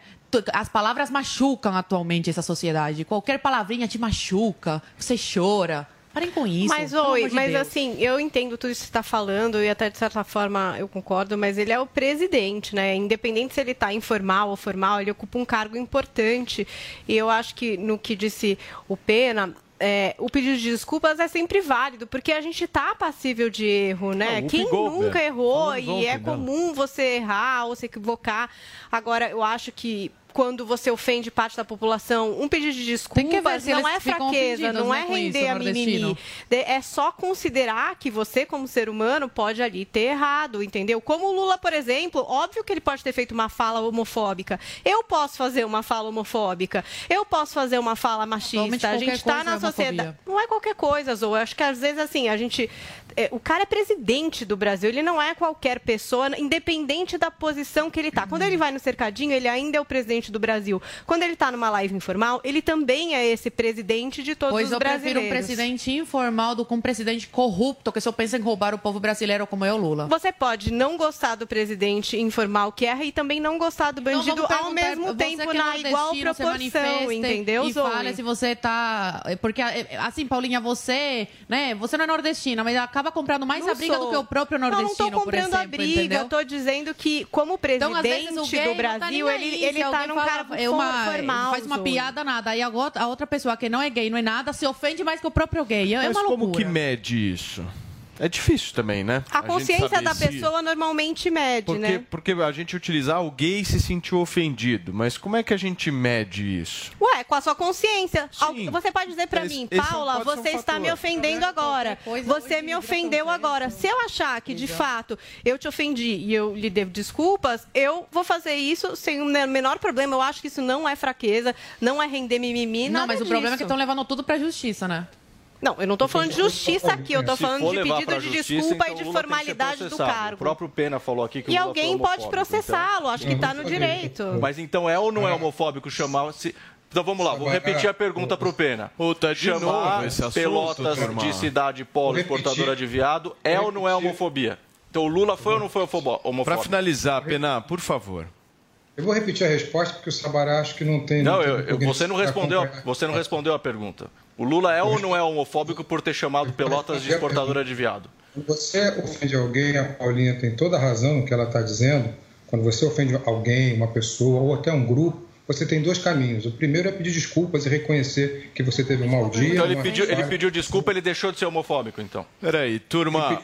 As palavras machucam atualmente essa sociedade. Qualquer palavrinha te machuca, você chora. Parem com isso. Mas, oi, de mas Deus. assim, eu entendo tudo isso que você está falando e até de certa forma eu concordo, mas ele é o presidente, né? Independente se ele está informal ou formal, ele ocupa um cargo importante. E eu acho que no que disse o Pena. É, o pedido de desculpas é sempre válido, porque a gente está passível de erro, né? Ah, o Quem nunca errou e é comum você errar ou se equivocar. Agora, eu acho que quando você ofende parte da população, um pedido de desculpas ver não é fraqueza, não né, é com isso, render a mimimi. É só considerar que você, como ser humano, pode ali ter errado, entendeu? Como o Lula, por exemplo, óbvio que ele pode ter feito uma fala homofóbica. Eu posso fazer uma fala homofóbica. Eu posso fazer uma fala machista. A gente está na é sociedade. Não é qualquer coisa, Zoe. Acho que às vezes, assim, a gente. É, o cara é presidente do Brasil, ele não é qualquer pessoa, independente da posição que ele tá. Quando ele vai no cercadinho, ele ainda é o presidente do Brasil. Quando ele tá numa live informal, ele também é esse presidente de todos Pois os eu brasileiros. prefiro um presidente informal do que um presidente corrupto que só pensa em roubar o povo brasileiro como é o Lula. Você pode não gostar do presidente informal que erra e também não gostar do bandido vamos ao mesmo tempo, é na igual proporção, entendeu, E Zoe? fale se você tá. Porque, assim, Paulinha, você, né? Você não é nordestina, mas acaba comprando mais Não a briga sou. do que o próprio Não, nordestino, não tô por comprando exemplo. a briga, entendeu? eu tô dizendo que, como Então, presidente vezes, o gay do não tá Brasil, nem ele, aí, ele tá num cargo é uma, formal. Faz uma piada nada. Aí a outra, a outra pessoa que não é gay, não é nada, se ofende mais que o próprio gay. É Mas uma como loucura. que mede isso? É difícil também, né? A gente consciência da se- pessoa normalmente mede, Porque, né? porque a gente utilizar o gay se sentiu ofendido, mas como é que a gente mede isso? Ué, com a sua consciência. Al- Você pode dizer pra Esse- mim, esse Paula, um você está fator. me ofendendo agora. Você me ofendeu agora. Se eu achar que, de fato, eu te ofendi e eu lhe devo desculpas, eu vou fazer isso sem o menor problema. Eu acho que isso não é fraqueza, não é render mimimi, Não, mas o problema é que disso. estão levando tudo pra justiça, né? Não, eu não tô falando de justiça aqui, eu tô Se falando de pedido de justiça, desculpa então e de o formalidade do processado. O cargo. próprio Pena falou aqui que o E Lula alguém foi pode homofóbico, processá-lo, acho que tá no direito. então- Mas então é ou não é homofóbico chamar... Se... Então vamos lá, vou repetir a pergunta pro Pena. Puta, de chamar novo esse assunto, Pelotas turma. de cidade polo exportadora de viado é ou não é homofobia? Então o Lula foi ou não foi homofóbico? Para finalizar, Pena, por favor. Eu vou repetir a resposta porque o Sabará acho que não tem. Não, tem eu- eu- você não respondeu, você não respondeu a pergunta. O Lula é ou não é homofóbico por ter chamado Pelotas de exportadora de viado? Quando você ofende alguém, a Paulinha tem toda a razão no que ela está dizendo. Quando você ofende alguém, uma pessoa ou até um grupo, você tem dois caminhos. O primeiro é pedir desculpas e reconhecer que você teve um mau dia. Então ele uma pediu, ele pediu desculpa, ele deixou de ser homofóbico, então. Peraí, turma,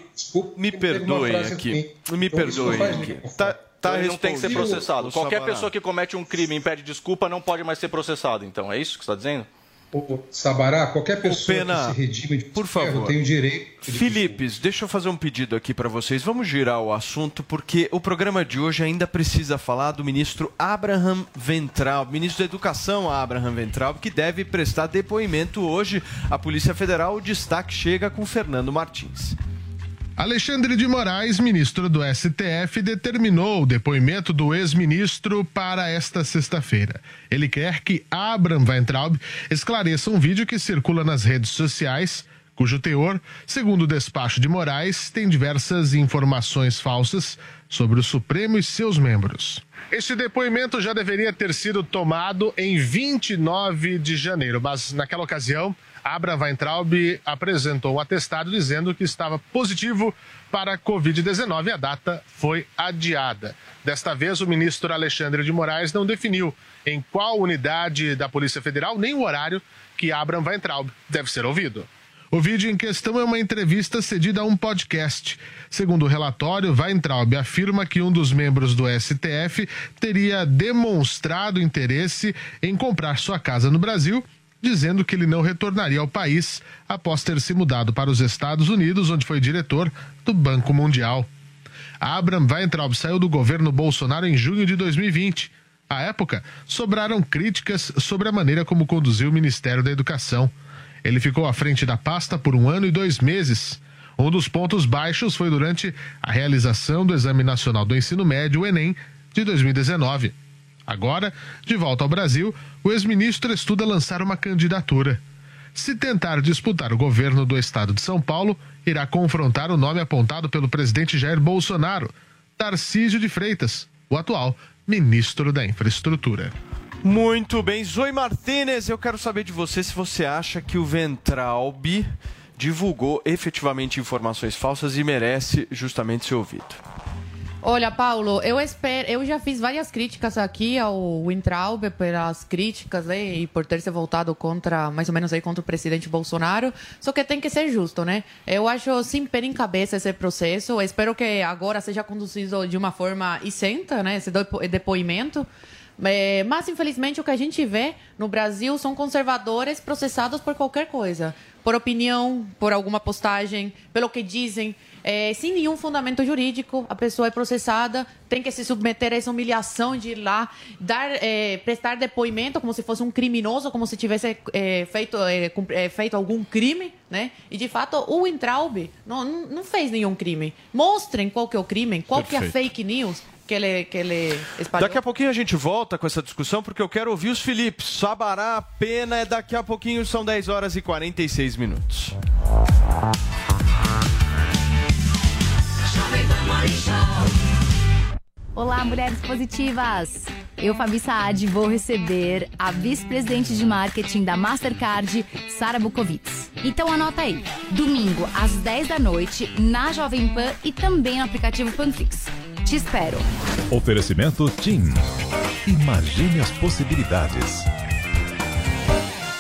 me perdoem frase aqui. assim. Me Então, perdoem aqui. Tá, tá Então ele não tem que ser processado. Qualquer pessoa que comete um crime e impede desculpa não pode mais ser processado, então. É isso que você está dizendo? O Sabará, qualquer pessoa Pena, que se redime de por favor. tem o direito. Filipes, deixa eu fazer um pedido aqui para vocês. Vamos girar o assunto, porque o programa de hoje ainda precisa falar do ministro Abraham Ventral, ministro da Educação Abraham Ventral, que deve prestar depoimento hoje à Polícia Federal. O destaque chega com Fernando Martins. Alexandre de Moraes, ministro do STF, determinou o depoimento do ex-ministro para esta sexta-feira. Ele quer que Abraham Weintraub esclareça um vídeo que circula nas redes sociais, cujo teor, segundo o despacho de Moraes, tem diversas informações falsas sobre o Supremo e seus membros. Este depoimento já deveria ter sido tomado em 29 de janeiro, mas naquela ocasião, Abraham Weintraub apresentou um atestado dizendo que estava positivo para a Covid-19 e a data foi adiada. Desta vez, o ministro Alexandre de Moraes não definiu em qual unidade da Polícia Federal nem o horário que Abraham Weintraub deve ser ouvido. O vídeo em questão é uma entrevista cedida a um podcast. Segundo o relatório, Weintraub afirma que um dos membros do STF teria demonstrado interesse em comprar sua casa no Brasil, dizendo que ele não retornaria ao país após ter se mudado para os Estados Unidos, onde foi diretor do Banco Mundial. Abraham Weintraub saiu do governo Bolsonaro em junho de 2020. À época, sobraram críticas sobre a maneira como conduziu o Ministério da Educação. Ele ficou à frente da pasta por um ano e dois meses. Um dos pontos baixos foi durante a realização do Exame Nacional do Ensino Médio, o Enem, de 2019. Agora, de volta ao Brasil, o ex-ministro estuda lançar uma candidatura. Se tentar disputar o governo do estado de São Paulo, irá confrontar o nome apontado pelo presidente Jair Bolsonaro, Tarcísio de Freitas, o atual ministro da Infraestrutura. Muito bem. Zoe Martinez, eu quero saber de você se você acha que o Ventralb divulgou efetivamente informações falsas e merece justamente ser ouvido. Olha, Paulo, eu espero, eu já fiz várias críticas aqui ao Wintraub pelas críticas né, e por ter se voltado contra, mais ou menos aí contra o presidente Bolsonaro. Só que tem que ser justo, né? Eu acho sem pé em cabeça esse processo. Eu espero que agora seja conduzido de uma forma isenta, né? Esse depo depoimento. É, mas, infelizmente, o que a gente vê no Brasil são conservadores processados por qualquer coisa. Por opinião, por alguma postagem, pelo que dizem. É, sem nenhum fundamento jurídico, a pessoa é processada, tem que se submeter a essa humilhação de ir lá, dar, é, prestar depoimento como se fosse um criminoso, como se tivesse é, feito, é, é, feito algum crime, né? E de fato o Intraub não, não fez nenhum crime. Mostrem qual que é o crime, qual Perfeito. que é a fake news que ele, que ele espalhou. Daqui a pouquinho a gente volta com essa discussão, porque eu quero ouvir os Filipes. Sabará, a pena é daqui a pouquinho, são 10 horas e 46 minutos. Olá, mulheres positivas! Eu, Fabi Saad, vou receber a vice-presidente de marketing da Mastercard, Sara Bukovitz. Então anota aí, domingo às 10 da noite, na Jovem Pan e também no aplicativo Panflix. Te espero. Oferecimento TIM. Imagine as possibilidades.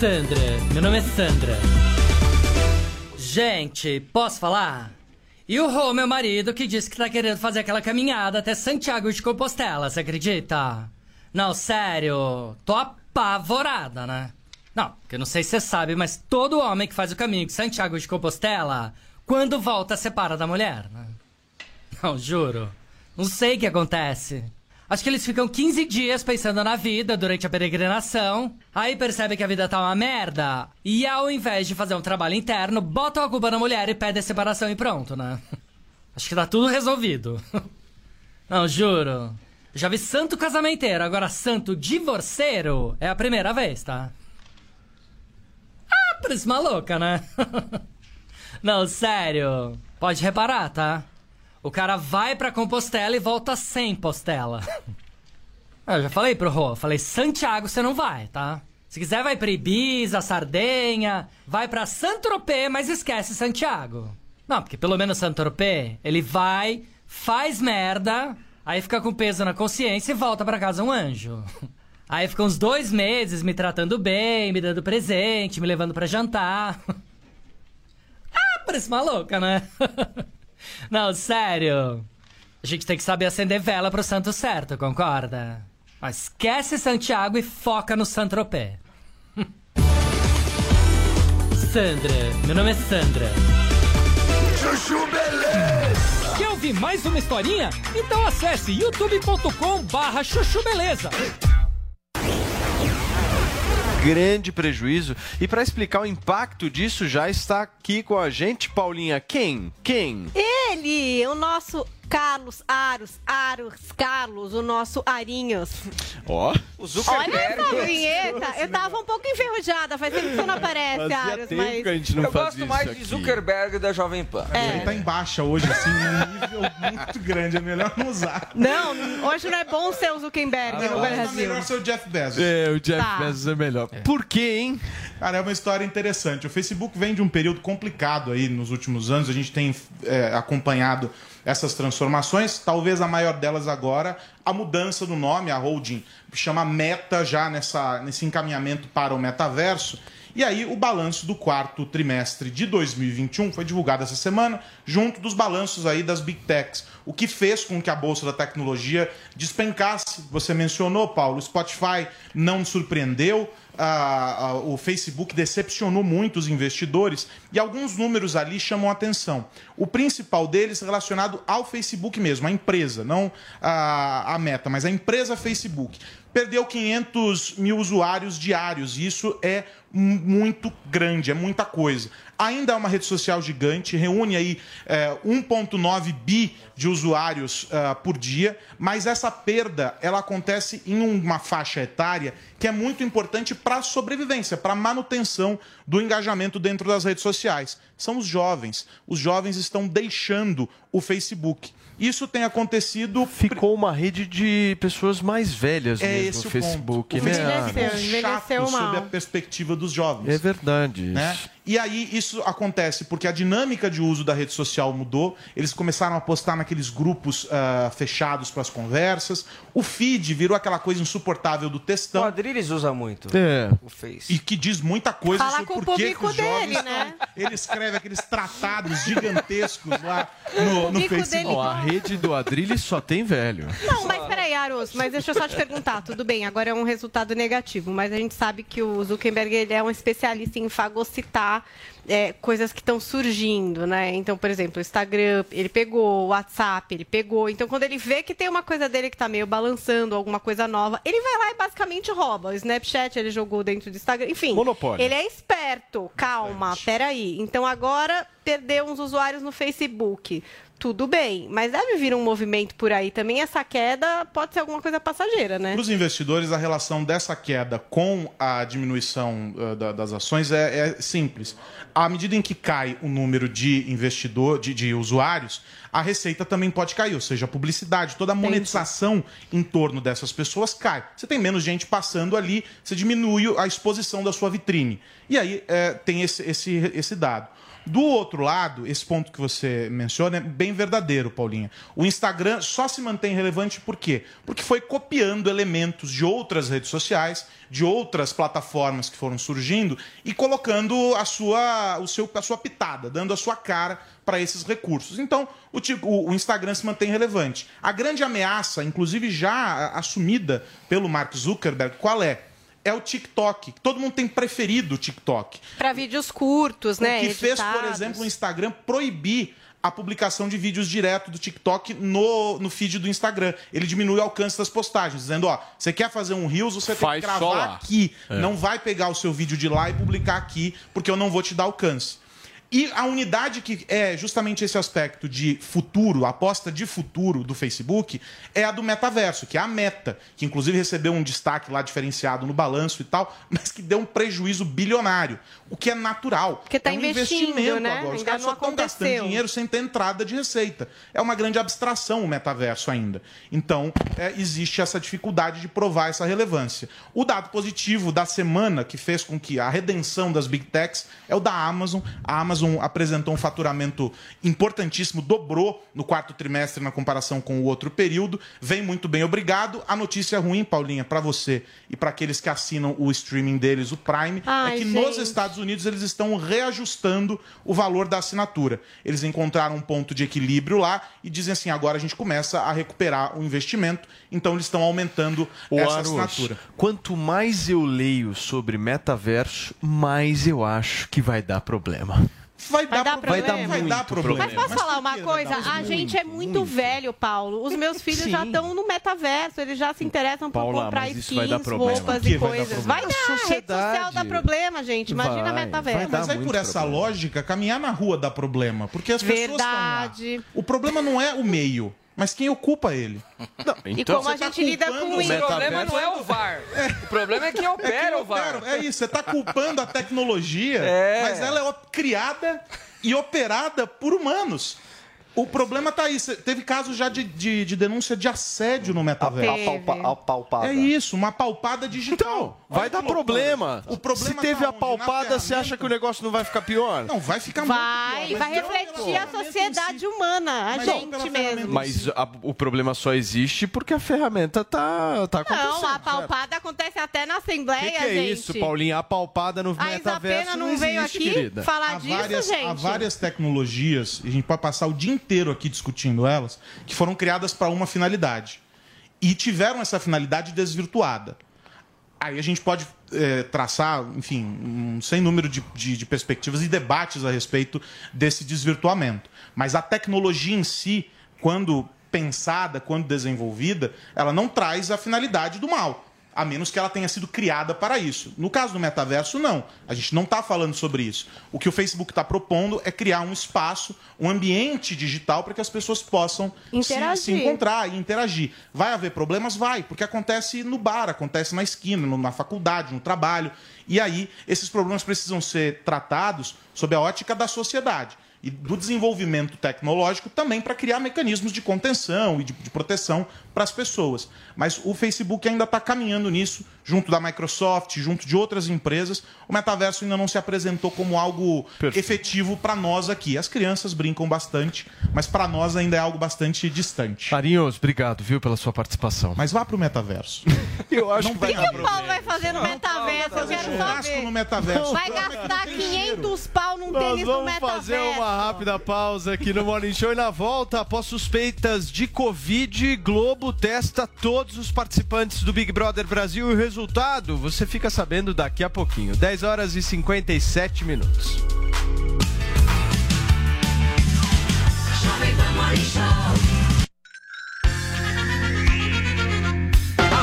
Sandra, meu nome é Sandra. Gente, posso falar? E o Rô, meu marido, que disse que tá querendo fazer aquela caminhada até Santiago de Compostela, você acredita? Não, sério, tô apavorada, né? Não, porque eu não sei se você sabe, mas todo homem que faz o caminho de Santiago de Compostela, quando volta, separa da mulher, né? Não, juro. Não sei o que acontece. Acho que eles ficam 15 dias pensando na vida durante a peregrinação. Aí percebem que a vida tá uma merda. E ao invés de fazer um trabalho interno, botam a culpa na mulher e pedem a separação e pronto, né? (laughs) Acho que tá tudo resolvido. (laughs) Não, juro. Já vi santo casamenteiro, agora santo divorceiro é a primeira vez, tá? Ah, parece maluca, né? (laughs) Não, sério. Pode reparar, tá? O cara vai pra Compostela e volta sem postela. (laughs) Eu já falei pro Rô, falei, Santiago você não vai, tá? Se quiser vai pra Ibiza, Sardenha, vai pra Saint-Tropez, mas esquece Santiago. Não, porque pelo menos Saint-Tropez, ele vai, faz merda, aí fica com peso na consciência e volta pra casa um anjo. (laughs) Aí fica uns dois meses me tratando bem, me dando presente, me levando pra jantar. (laughs) Ah, parece maluca, né? Não, sério. A gente tem que saber acender vela pro santo certo, concorda? Mas esquece Santiago e foca no Saint-Tropez. (laughs) Sandra, meu nome é Sandra. Chuchu Beleza! Quer ouvir mais uma historinha? Então acesse youtube.com barra chuchu beleza. grande prejuízo. E para explicar o impacto disso, já está aqui com a gente, Paulinha. Quem? Quem? Ele, o nosso Carlos Aros, Aros, Carlos, o nosso Arinhos. Ó. O Olha essa vinheta. Eu tava um pouco enferrujada, faz tempo que você não aparece, Fazia Aros, tempo mas... que a gente não Eu gosto mais isso de aqui. Zuckerberg da Jovem Pan. É. Ele tá em baixa hoje, assim, num nível muito grande. É melhor não usar. Não, hoje não é bom ser o Zuckerberg no Hoje tá Brasil. melhor ser o Jeff Bezos. É, o Jeff Tá. Bezos é melhor. Por quê, hein? Cara, é uma história interessante. O Facebook vem de um período complicado aí nos últimos anos. A gente tem é, acompanhado essas transformações. Talvez a maior delas agora, a mudança do nome, a holding chama Meta já nessa, nesse encaminhamento para o metaverso. E aí, o balanço do quarto trimestre de 2021 foi divulgado essa semana, junto dos balanços aí das Big Techs. O que fez com que a Bolsa da Tecnologia despencasse. Você mencionou, Paulo, o Spotify não surpreendeu, ah, ah, o Facebook decepcionou muito os investidores e alguns números ali chamam a atenção. O principal deles relacionado ao Facebook mesmo, a empresa, não a, a meta, mas a empresa Facebook. Perdeu 500 mil usuários diários e isso é mu- muito grande, é muita coisa. Ainda é uma rede social gigante, reúne aí é, 1,9 bi de usuários ah, por dia, mas essa perda ela acontece em uma faixa etária que é muito importante para a sobrevivência, para a manutenção do engajamento dentro das redes sociais. São os jovens. Os jovens estão deixando o Facebook. Isso tem acontecido. Ficou uma rede de pessoas mais velhas É mesmo esse o Facebook, ponto. O né? Facebook ficou Envelheceu, chato envelheceu sob a mal. perspectiva dos jovens. É verdade. né? E aí isso acontece porque a dinâmica de uso da rede social mudou. Eles começaram a postar naqueles grupos ah, fechados para as conversas. O feed virou aquela coisa insuportável do textão. O Adriles usa muito É. o Face. E que diz muita coisa Fala sobre com o por que os jovens dele, né? (laughs) Ele escreve aqueles tratados gigantescos lá no, no público dele Facebook. Ó, a rede do Adrilles só tem velho. Não, mas peraí, Aros, mas deixa eu só te perguntar. Tudo bem, agora é um resultado negativo, mas a gente sabe que o Zuckerberg ele é um especialista em fagocitar é, coisas que estão surgindo, né? Então, por exemplo, o Instagram, ele pegou, o WhatsApp, ele pegou. Então, quando ele vê que tem uma coisa dele que tá meio balançando, alguma coisa nova, ele vai lá e basicamente rouba. O Snapchat ele jogou dentro do Instagram, enfim. Monopólio. Ele é esperto. Calma, peraí. Então, agora perdeu uns usuários no Facebook. Tudo bem. Mas deve vir um movimento por aí também. Essa queda pode ser alguma coisa passageira, né? Para os investidores, a relação dessa queda com a diminuição uh, da- das ações é, é simples. À medida em que cai o número de investidor, de, de usuários, a receita também pode cair, ou seja, a publicidade, toda a monetização em torno dessas pessoas cai. Você tem menos gente passando ali, você diminui a exposição da sua vitrine. E aí é, tem esse, esse, esse dado. Do outro lado, esse ponto que você menciona é bem verdadeiro, Paulinha. O Instagram só se mantém relevante por quê? Porque foi copiando elementos de outras redes sociais, de outras plataformas que foram surgindo e colocando a sua, o seu, a sua pitada, dando a sua cara para esses recursos. Então, o, o Instagram se mantém relevante. A grande ameaça, inclusive já assumida pelo Mark Zuckerberg, qual é? É o TikTok. Todo mundo tem preferido o TikTok. Para vídeos curtos, né? O que fez, por editados. exemplo, o Instagram proibir a publicação de vídeos direto do TikTok no, no feed do Instagram. Ele diminui o alcance das postagens, dizendo, ó, você quer fazer um Reels, você Faz tem que gravar aqui. É. Não vai pegar o seu vídeo de lá e publicar aqui, porque eu não vou te dar alcance. E a unidade que é justamente esse aspecto de futuro, aposta de futuro do Facebook, é a do metaverso, que é a Meta, que inclusive recebeu um destaque lá diferenciado no balanço e tal, (laughs) mas que deu um prejuízo bilionário, o que é natural. Porque tá é um investimento né? agora. Os caras só estão gastando dinheiro sem ter entrada de receita. É uma grande abstração o metaverso ainda. Então, é, existe essa dificuldade de provar essa relevância. O dado positivo da semana que fez com que a redenção das big techs é o da Amazon. A Amazon apresentou um faturamento importantíssimo, dobrou no quarto trimestre na comparação com o outro período. Vem muito bem, obrigado. A notícia ruim, Paulinha, para você e para aqueles que assinam o streaming deles, o Prime, Ai, é que nos gente. Estados Unidos eles estão reajustando o valor da assinatura. Eles encontraram um ponto de equilíbrio lá e dizem assim: agora a gente começa a recuperar o investimento, então eles estão aumentando Ô, essa Aros, assinatura. quanto mais eu leio sobre metaverso, mais eu acho que vai dar problema. Vai, dar, Vai problema. dar muito dar problema. Mas posso falar uma coisa? A gente é muito velho, Paulo. Os meus filhos já estão no metaverso, eles já se interessam por comprar mas skins, vai dar problema. roupas e vai dar coisas. problema? Vai A dar, rede sociedade- social dá problema, gente. Imagina Vai, metaverso. Mas aí por essa lógica, caminhar na rua dá problema. Porque as pessoas estão Verdade. lá. O problema não é o meio, mas quem ocupa ele. (laughs) E como a gente lida com isso? O problema não é o VAR. O problema é quem (laughs) opera o VAR. É isso, você está culpando a tecnologia, É. mas ela é criada e operada por humanos. O problema tá aí. Teve casos já de, de, de denúncia de assédio no metaverso. Apalpa- apalpada. É isso, uma palpada digital. Vai Olha dar problema. O problema Se teve tá a palpada, você acha que o negócio não vai ficar pior? Não, vai ficar Vai, muito pior. vai mas refletir a sociedade humana, a Mas gente mesmo. Mas a- o problema só existe porque a ferramenta tá, tá acontecendo. Não, a palpada acontece até na Assembleia, que, que é gente. isso, Paulinha? A palpada no A metaverso Isapena não, não veio existe, aqui querida. falar há disso, várias, gente. Há várias tecnologias, e a gente pode passar o dia inteiro aqui discutindo elas, que foram criadas para uma finalidade. E tiveram essa finalidade desvirtuada. Aí a gente pode eh, traçar, enfim, um sem número de, de- de perspectivas e debates a respeito desse desvirtuamento. Mas a tecnologia em si, quando pensada, quando desenvolvida, ela não traz a finalidade do mal. A menos que ela tenha sido criada para isso. No caso do metaverso, não. A gente não está falando sobre isso. O que o Facebook está propondo é criar um espaço, um ambiente digital para que as pessoas possam se, se encontrar e interagir. Vai haver problemas? Vai, porque acontece no bar, acontece na esquina, na faculdade, no trabalho. E aí, esses problemas precisam ser tratados sob a ótica da sociedade e do desenvolvimento tecnológico também para criar mecanismos de contenção e de, de proteção para as pessoas. Mas o Facebook ainda está caminhando nisso, junto da Microsoft, junto de outras empresas. O metaverso ainda não se apresentou como algo efetivo para nós aqui. As crianças brincam bastante, mas para nós ainda é algo bastante distante. Arinhos, obrigado, viu, pela sua participação. Mas vá para o metaverso. (laughs) Eu acho Não que vai O que, que o Paulo vai fazer no metaverso? Eu quero saber. no metaverso. Vai gastar 500 pau num Nós tênis no vamos metaverso. fazer uma rápida pausa aqui no Morning Show e na volta, após suspeitas de Covid, Globo testa todos os participantes do Big Brother Brasil e o resultado você fica sabendo daqui a pouquinho. 10 horas e 57 minutos.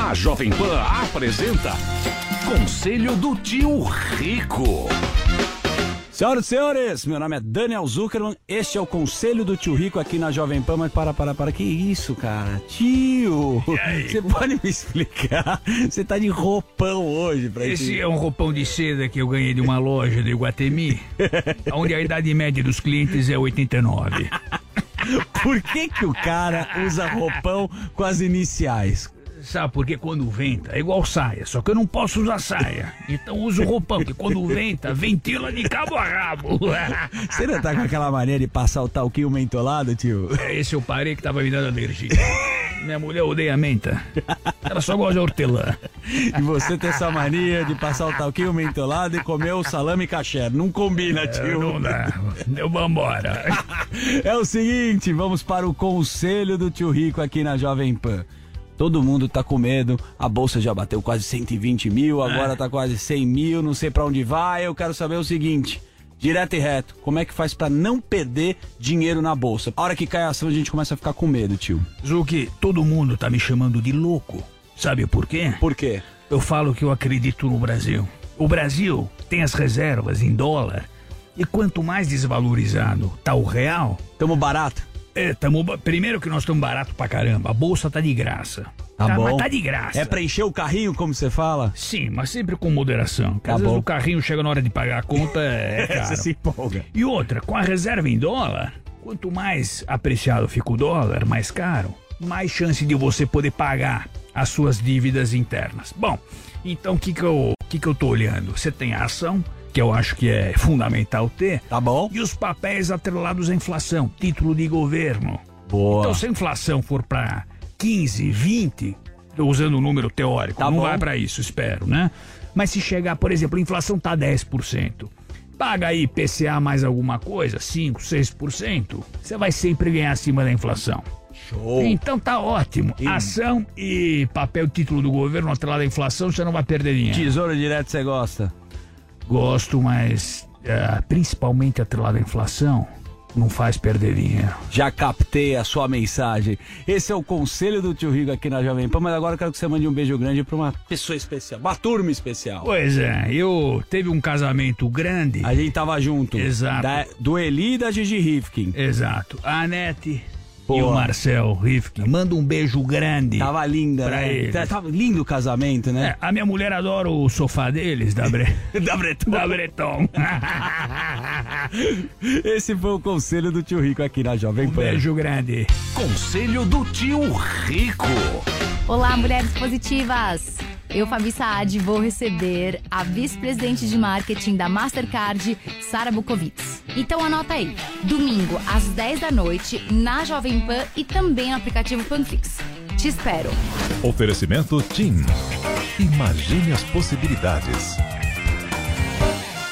A Jovem Pan apresenta Conselho do Tio Rico. Senhoras e senhores, meu nome é Daniel Zuckerman, este é o Conselho do Tio Rico aqui na Jovem Pan, mas para, para, para, que isso, cara? Tio, você pode me explicar? Você tá de roupão hoje pra Esse gente. é um roupão de seda que eu ganhei de uma loja de Iguatemi, (laughs) onde a idade média dos clientes é 89. Por que que o cara usa roupão com as iniciais? Sabe, porque quando venta é igual saia, só que eu não posso usar saia. Então uso roupão, que quando venta, ventila de cabo a rabo. (laughs) Você não tá com aquela mania de passar o talquinho mentolado, tio? É, Esse eu parei que tava me dando alergia. Minha mulher odeia menta. Ela só gosta de hortelã. E você tem essa mania de passar o talquinho mentolado e comer o salame caché. Não combina, É, tio. não dá. Deu vambora. É o seguinte, vamos para o conselho do tio Rico aqui na Jovem Pan. Todo mundo tá com medo, a bolsa já bateu quase 120 mil, agora tá quase 100 mil, não sei pra onde vai. Eu quero saber o seguinte, direto e reto, como é que faz pra não perder dinheiro na bolsa? A hora que cai a ação a gente começa a ficar com medo, tio. Zuki, todo mundo tá me chamando de louco. Sabe por quê? Por quê? Eu falo que eu acredito no Brasil. O Brasil tem as reservas em dólar. E quanto mais desvalorizado tá o real. Tamo barato? É, tamo. Primeiro que nós estamos barato pra caramba. A bolsa tá de graça. Tá bom. Mas tá de graça. É pra encher o carrinho, como você fala? Sim, mas sempre com moderação. Porque Tá às vezes bom. o carrinho chega na hora de pagar a conta, é (laughs) caro. Você se empolga. E outra, com a reserva em dólar, quanto mais apreciado fica o dólar, mais caro, mais chance de você poder pagar as suas dívidas internas. Bom, então o que que eu, que que eu tô olhando? Você tem a ação, que eu acho que é fundamental ter. Tá bom. E os papéis atrelados à inflação, título de governo. Boa. Então se a inflação for para 15, 20, tô usando o número teórico, Tá não bom. vai para isso, espero, né? Mas se chegar, por exemplo, a inflação tá 10%, paga aí PCA mais alguma coisa, 5, 6%, você vai sempre ganhar acima da inflação. Show. Então tá ótimo. Ação e papel título do governo atrelado à inflação, você não vai perder dinheiro. Tesouro direto você gosta? Gosto, mas eh, principalmente atrelado à inflação, não faz perder dinheiro. Já captei a sua mensagem. Esse é o conselho do tio Rico aqui na Jovem Pan, mas agora eu quero que você mande um beijo grande pra uma pessoa especial, uma turma especial. Pois é, eu teve um casamento grande. A gente tava junto. Exato. Da- do Eli e da Gigi Rifkin. Exato. A Anete e Boa. o Marcel Rifkin. Manda um beijo grande. Tava linda, pra né? eles. Tá- Tava lindo o casamento, né? É, a minha mulher adora o sofá deles, da, Bre... (laughs) da Breton. da Breton. (laughs) Esse foi o conselho do tio Rico aqui na Jovem Um Pan. beijo grande. Conselho do tio Rico. Olá, mulheres positivas! Eu, Fabi Saad, vou receber a vice-presidente de marketing da Mastercard, Sara Bukovitz. Então anota aí, domingo às 10 da noite, na Jovem Pan e também no aplicativo Panflix. Te espero! Oferecimento TIM. Imagine as possibilidades.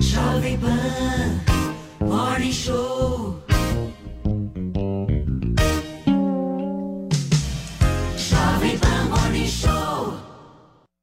Jovem Pan, Morning Show.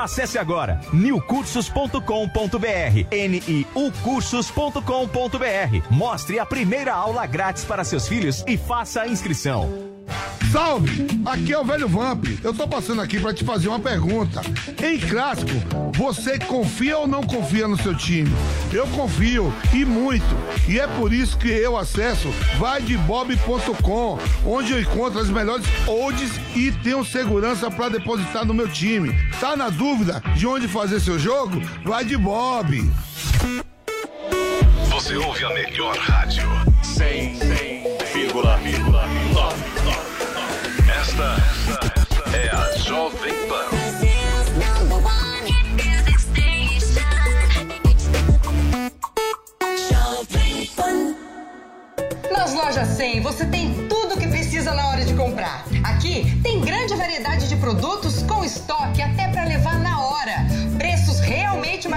Acesse agora newcursos.com.br, niucursos.com.br. Mostre a primeira aula grátis para seus filhos e faça a inscrição. Salve! Aqui é o velho Vamp. Eu tô passando aqui pra te fazer uma pergunta. Em clássico, você confia ou não confia no seu time? Eu confio e muito. E é por isso que eu acesso vaidebob.com, onde eu encontro as melhores odds e tenho segurança pra depositar no meu time. Tá na dúvida de onde fazer seu jogo? Vai de Bob. Você ouve a melhor rádio. 100,9. Jovem Pan. Nas lojas 100 você tem tudo o que precisa na hora de comprar. Aqui tem grande variedade de produtos com estoque até para levar na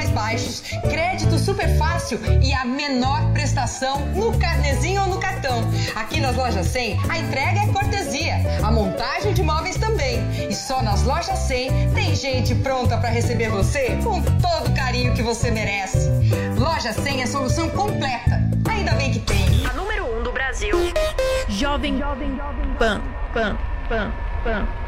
mais baixos, crédito super fácil e a menor prestação no carnezinho ou no cartão. Aqui nas lojas 100 a entrega é cortesia, a montagem de móveis também. E só nas lojas 100 tem gente pronta para receber você com todo o carinho que você merece. Loja 100 é a solução completa. Ainda bem que tem. A número 1 um do Brasil. Jovem, jovem, jovem. Pan, pan, pan, pan,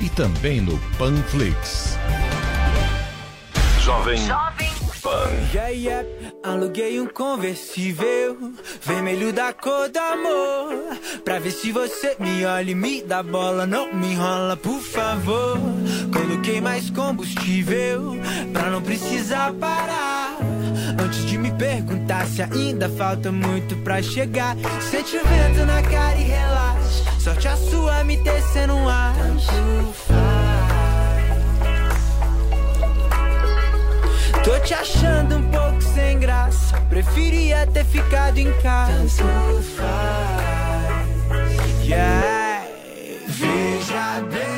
e também no Panflix. Jovem Pan. Yeah, yeah. Aluguei um conversível, vermelho da cor do amor. Pra ver se você me olha e me dá bola, não me enrola, por favor. Coloquei mais combustível, pra não precisar parar. Antes de me perguntar se ainda falta muito pra chegar, sente o vento na cara e relaxa. Sorte a sua me tecendo um ar. Tanto faz. Tô te achando um pouco sem graça. Preferia ter ficado em casa. Tanto faz. Yeah. Veja, baby.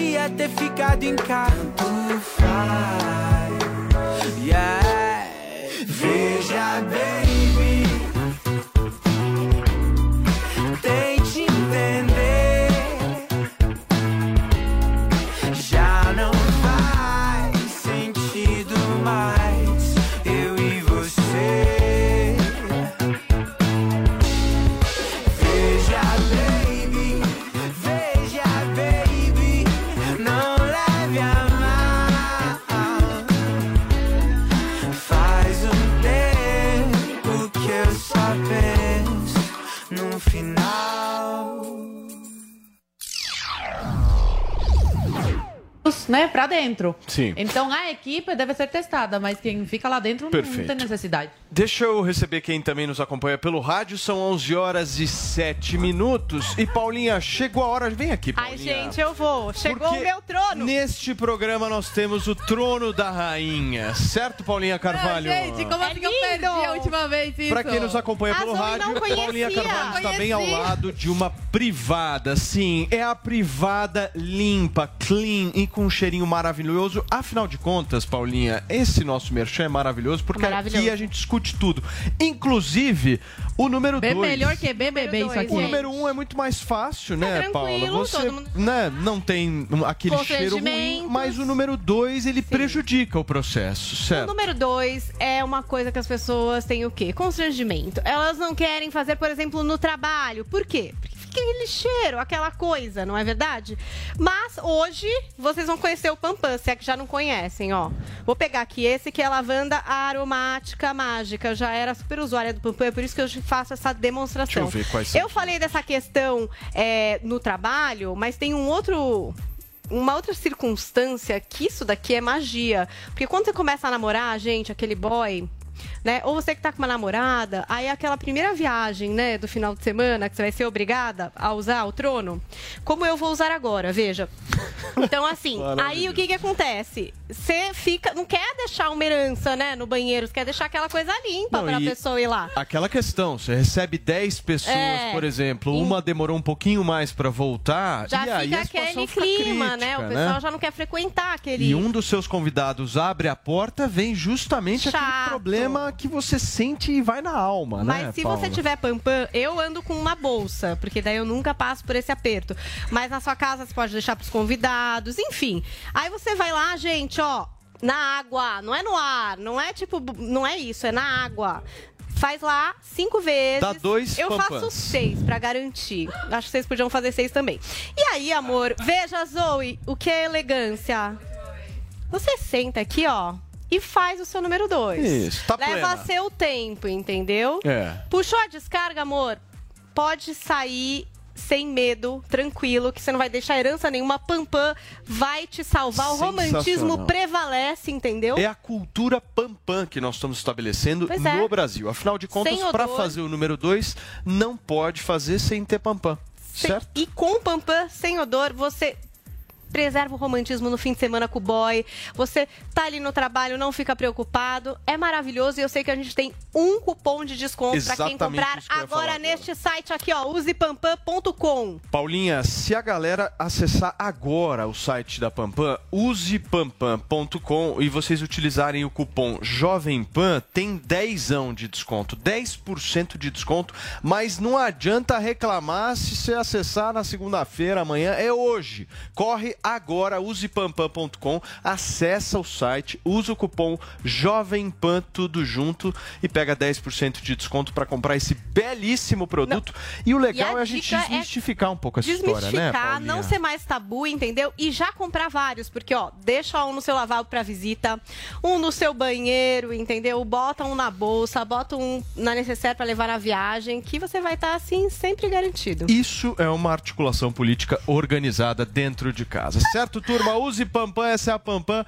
Ter ficado em casa. Tanto faz. Yeah. Né, pra dentro. Sim. Então a equipe deve ser testada, mas quem fica lá dentro não- não Perfeito. tem necessidade. Deixa eu receber quem também nos acompanha pelo rádio. São 11 horas e 7 minutos. E Paulinha, chegou a hora. Vem aqui, Ai, Paulinha. gente, eu vou. Chegou Porque o meu trono. Neste programa nós temos o trono da rainha. Certo, Paulinha Carvalho? Gente, como assim que eu perdi a última vez isso? Pra quem nos acompanha pelo Azul, rádio. Paulinha Carvalho está bem ao lado de uma privada. Sim, é a privada limpa, clean e com um cheirinho maravilhoso. Afinal de contas, Paulinha, esse nosso merchan é maravilhoso porque Maravilhoso. aqui a gente discute tudo. Inclusive, o número Bem 2. melhor que BBB isso aqui. O número um é muito mais fácil, né, tranquilo, Paula? Você todo mundo- né, não tem aquele cheiro ruim, mas o número 2 ele prejudica o processo, O certo? número dois é uma coisa que as pessoas têm o quê? Constrangimento. Elas não querem fazer, por exemplo, no trabalho. Por quê? Porque aquele cheiro, aquela coisa, não é verdade? Mas hoje vocês vão conhecer o Pampam, se é que já não conhecem, ó. Vou pegar aqui esse que é lavanda aromática mágica. Eu já era super usuária do Pampam, é por isso que eu faço essa demonstração. Deixa eu ver quais são. Eu falei dessa questão é, no trabalho, mas tem um outro uma outra circunstância que isso daqui é magia. Porque quando você começa a namorar, gente, aquele boy, né? Ou você que tá com uma namorada, aí aquela primeira viagem, né, do final de semana, que você vai ser obrigada a usar o trono, como eu vou usar agora, veja. Então, assim, (laughs) aí o que que acontece? Você fica, não quer deixar uma herança, né, no banheiro, você quer deixar aquela coisa limpa pra e pessoa ir lá. Aquela questão, você recebe 10 pessoas, É. por exemplo, uma demorou um pouquinho mais pra voltar, Já e aí fica a aquele fica clima, né? O crítica, pessoal né? já não quer frequentar aquele. E um dos seus convidados abre a porta, vem justamente aquele Chato. Que você sente e vai na alma, né? Mas se Paula? você tiver pampam, eu ando com uma bolsa, porque daí eu nunca passo por esse aperto. Mas na sua casa você pode deixar pros convidados, enfim. Aí você vai lá, gente, ó, na água, não é no ar, não é tipo, não é isso, é na água. Faz lá cinco vezes. Dá dois Eu pampans. faço seis pra garantir. Acho que vocês podiam fazer seis também. E aí, amor, veja, Zoe, o que é elegância? Você senta aqui, ó, e faz o seu número dois. Isso, tá Leva plena. seu tempo, entendeu? É. Puxou a descarga, amor? Pode sair sem medo, tranquilo, que você não vai deixar herança nenhuma. Pampam vai te salvar. O romantismo prevalece, entendeu? É a cultura pampam que nós estamos estabelecendo Pois é. no Brasil. Afinal de contas, para fazer o número 2, não pode fazer sem ter pampam. Certo? E com Pampam, sem odor, você preserva o romantismo no fim de semana com o boy. Você tá ali no trabalho, não fica preocupado. É maravilhoso e eu sei que a gente tem um cupom de desconto para quem comprar que agora neste site aqui, ó, usepampam.com. Paulinha, se a galera acessar agora o site da Pampam, usepampam.com e vocês utilizarem o cupom Jovem Pan, tem 10 de desconto, 10% de desconto, mas não adianta reclamar se você acessar na segunda-feira, amanhã, é hoje. Corre agora, usepampam.com, acessa o site, usa o cupom Jovem Pan tudo junto e pega 10% de desconto para comprar esse belíssimo produto. E o legal E a é a gente é desmistificar um pouco essa história, né, Desmistificar, Paulinha? não ser mais tabu, entendeu? E já comprar vários, porque, ó, deixa um no seu lavabo pra visita, um no seu banheiro, entendeu? Bota um na bolsa, bota um na necessaire pra levar na viagem, que você vai estar, assim, sempre garantido. Isso é uma articulação política organizada dentro de casa. Certo, turma? Use Pampam, essa é a Pampam.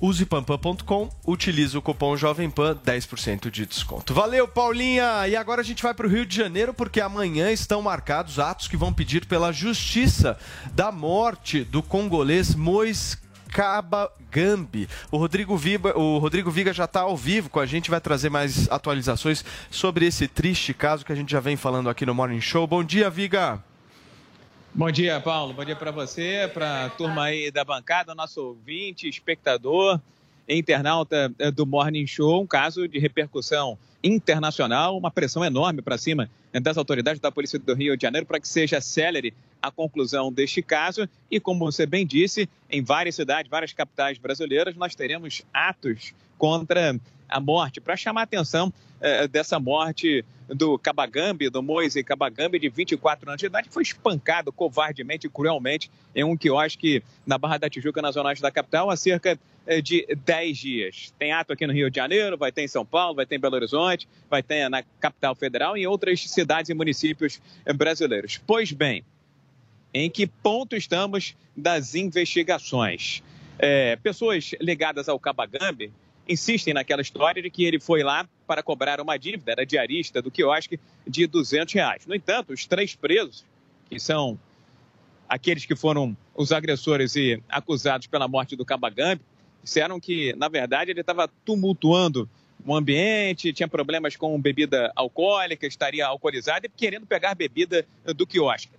Usepampam.com, utilize o cupom Jovem Pan, 10% de desconto. Valeu, Paulinha! E agora a gente vai para o Rio de Janeiro, porque amanhã estão marcados atos que vão pedir pela justiça da morte do congolês Mois Kabagambi. O Rodrigo, Viga, o Rodrigo Viga já está ao vivo com a gente, vai trazer mais atualizações sobre esse triste caso que a gente já vem falando aqui no Morning Show. Bom dia, Viga! Bom dia, Paulo. Bom dia para você, para a turma aí da bancada, nosso ouvinte, espectador, internauta eh, do Morning Show. Um caso de repercussão internacional, uma pressão enorme para cima eh, das autoridades da Polícia do Rio de Janeiro para que seja célere a conclusão deste caso. E como você bem disse, em várias cidades, várias capitais brasileiras, nós teremos atos contra a morte, para chamar atenção eh, dessa morte do Cabagambi, do Moise Cabagambi, de 24 anos de idade, foi espancado covardemente e cruelmente em um quiosque na Barra da Tijuca, na zona da capital, há cerca eh, de 10 dias. Tem ato aqui no Rio de Janeiro, vai ter em São Paulo, vai ter em Belo Horizonte, vai ter na capital federal e em outras cidades e municípios eh, brasileiros. Pois bem, em que ponto estamos das investigações? É, pessoas ligadas ao Cabagambi insistem naquela história de que ele foi lá para cobrar uma dívida, era diarista do quiosque, de 200 reais. No entanto, os três presos, que são aqueles que foram os agressores e acusados pela morte do Cabagambi, disseram que, na verdade, ele estava tumultuando o ambiente, tinha problemas com bebida alcoólica, estaria alcoolizado e querendo pegar bebida do quiosque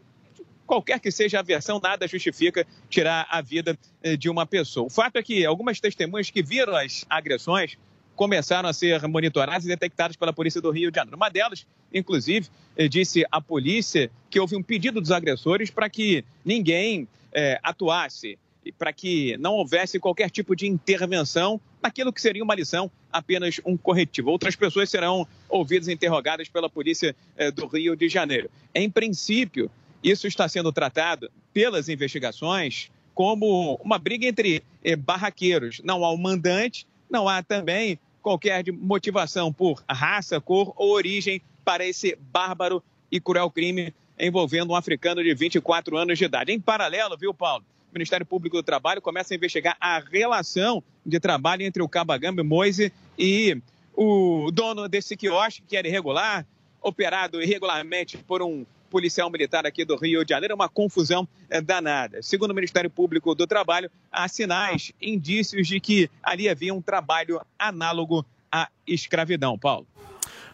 qualquer que seja a versão, nada justifica tirar a vida eh, de uma pessoa. O fato é que algumas testemunhas que viram as agressões começaram a ser monitoradas e detectadas pela polícia do Rio de Janeiro. Uma delas, inclusive, eh, disse à polícia que houve um pedido dos agressores para que ninguém eh, atuasse para que não houvesse qualquer tipo de intervenção naquilo que seria uma lição, apenas um corretivo. Outras pessoas serão ouvidas e interrogadas pela polícia eh, do Rio de Janeiro. Em princípio, Isso está sendo tratado pelas investigações como uma briga entre eh, barraqueiros. Não há um mandante, não há também qualquer motivação por raça, cor ou origem para esse bárbaro e cruel crime envolvendo um africano de 24 anos de idade. Em paralelo, viu, Paulo? O Ministério Público do Trabalho começa a investigar a relação de trabalho entre o Cabagambe Moise e o dono desse quiosque, que era irregular, operado irregularmente por um policial militar aqui do Rio de Janeiro, uma confusão eh, danada. Segundo o Ministério Público do Trabalho, há sinais, indícios de que ali havia um trabalho análogo à escravidão. Paulo.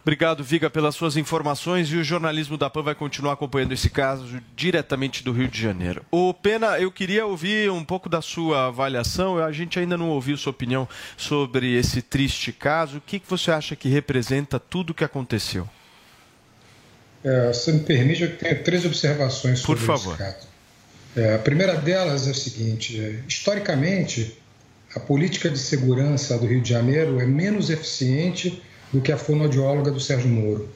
Obrigado, Viga, pelas suas informações e o jornalismo da PAN vai continuar acompanhando esse caso diretamente do Rio de Janeiro. O Pena, eu queria ouvir um pouco da sua avaliação. A gente ainda não ouviu sua opinião sobre esse triste caso. O que você acha que representa tudo o que aconteceu? É, se me permite, eu tenho três observações sobre Por favor. esse caso. É, a primeira delas é o seguinte: é, historicamente, a política de segurança do Rio de Janeiro é menos eficiente do que a fonoaudióloga do Sérgio Moro.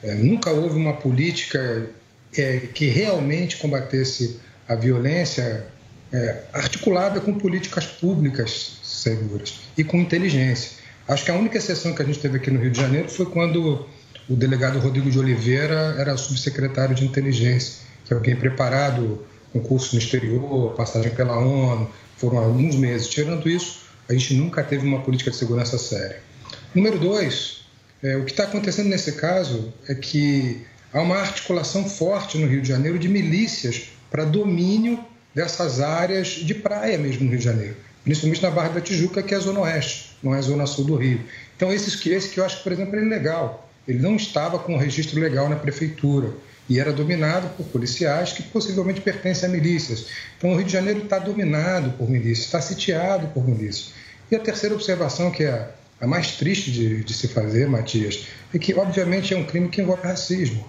É, nunca houve uma política é, que realmente combatesse a violência é, articulada com políticas públicas seguras e com inteligência. Acho que a única exceção que a gente teve aqui no Rio de Janeiro foi quando o delegado Rodrigo de Oliveira era subsecretário de inteligência, que é alguém preparado, concurso no exterior, passagem pela ONU, foram alguns meses. Tirando isso, a gente nunca teve uma política de segurança séria. Número dois, é, o que está acontecendo nesse caso é que há uma articulação forte no Rio de Janeiro de milícias para domínio dessas áreas de praia mesmo no Rio de Janeiro, principalmente na Barra da Tijuca, que é a zona oeste, não é a zona sul do Rio. Então, esses que, esse que eu acho, por exemplo, é ilegal. Ele não estava com registro legal na prefeitura e era dominado por policiais que possivelmente pertencem a milícias. Então, o Rio de Janeiro está dominado por milícias, está sitiado por milícias. E a terceira observação, que é a, mais triste de, de se fazer, Matias, é que, obviamente, é um crime que envolve racismo.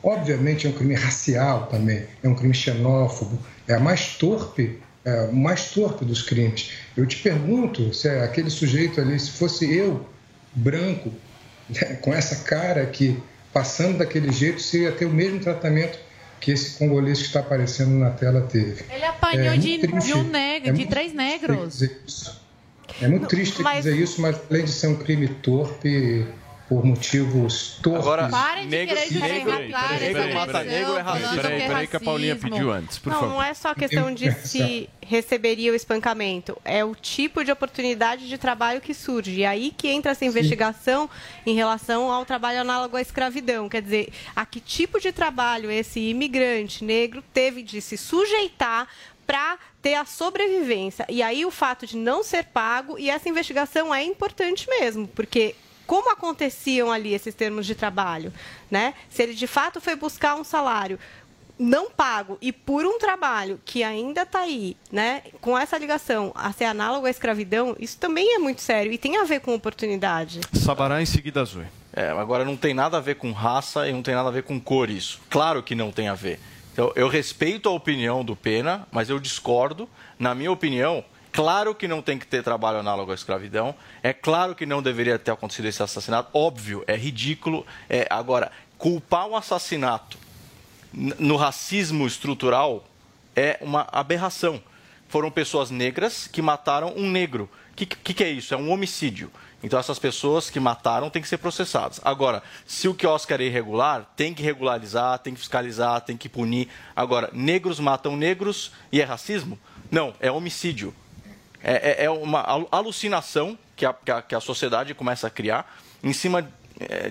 Obviamente, é um crime racial também, é um crime xenófobo, é a mais torpe, é o mais torpe dos crimes. Eu te pergunto se é aquele sujeito ali, se fosse eu, branco, (laughs) com essa cara aqui, passando daquele jeito, se ia ter o mesmo tratamento que esse congolês que está aparecendo na tela teve. Ele apanhou É de, de um negro, É de três negros. É muito triste mas- dizer isso, mas além de ser um crime torpe por motivos torpes. Agora, Parem de negro- querer negro- agressão, peraí, negro é racismo. Peraí, que é peraí que a Paulinha pediu antes, por não, favor. não é só questão de se receberia o espancamento, é o tipo de oportunidade de trabalho que surge. E aí que entra essa investigação em relação ao trabalho análogo à escravidão. Quer dizer, a que tipo de trabalho esse imigrante negro teve de se sujeitar para ter a sobrevivência. E aí o fato de não ser pago, e essa investigação é importante mesmo, porque como aconteciam ali esses termos de trabalho, né? Se ele de fato foi buscar um salário não pago e por um trabalho que ainda está aí, né, com essa ligação a ser análogo à escravidão, isso também é muito sério e tem a ver com oportunidade. Sabará em seguida Zoe. É, agora não tem nada a ver com raça e não tem nada a ver com cor isso. Claro que não tem a ver. Então, eu respeito a opinião do Pena, mas eu discordo. Na minha opinião, claro que não tem que ter trabalho análogo à escravidão. É claro que não deveria ter acontecido esse assassinato. Óbvio, é ridículo. É, agora, culpar um assassinato no racismo estrutural é uma aberração. Foram pessoas negras que mataram um negro. O que, que, que é isso? É um homicídio. Então essas pessoas que mataram têm que ser processadas. Agora, se o quiosque era irregular, tem que regularizar, tem que fiscalizar, tem que punir. Agora, negros matam negros e é racismo? Não, é homicídio. É, é- é uma alu- alucinação que a, que, a, que a sociedade começa a criar em cima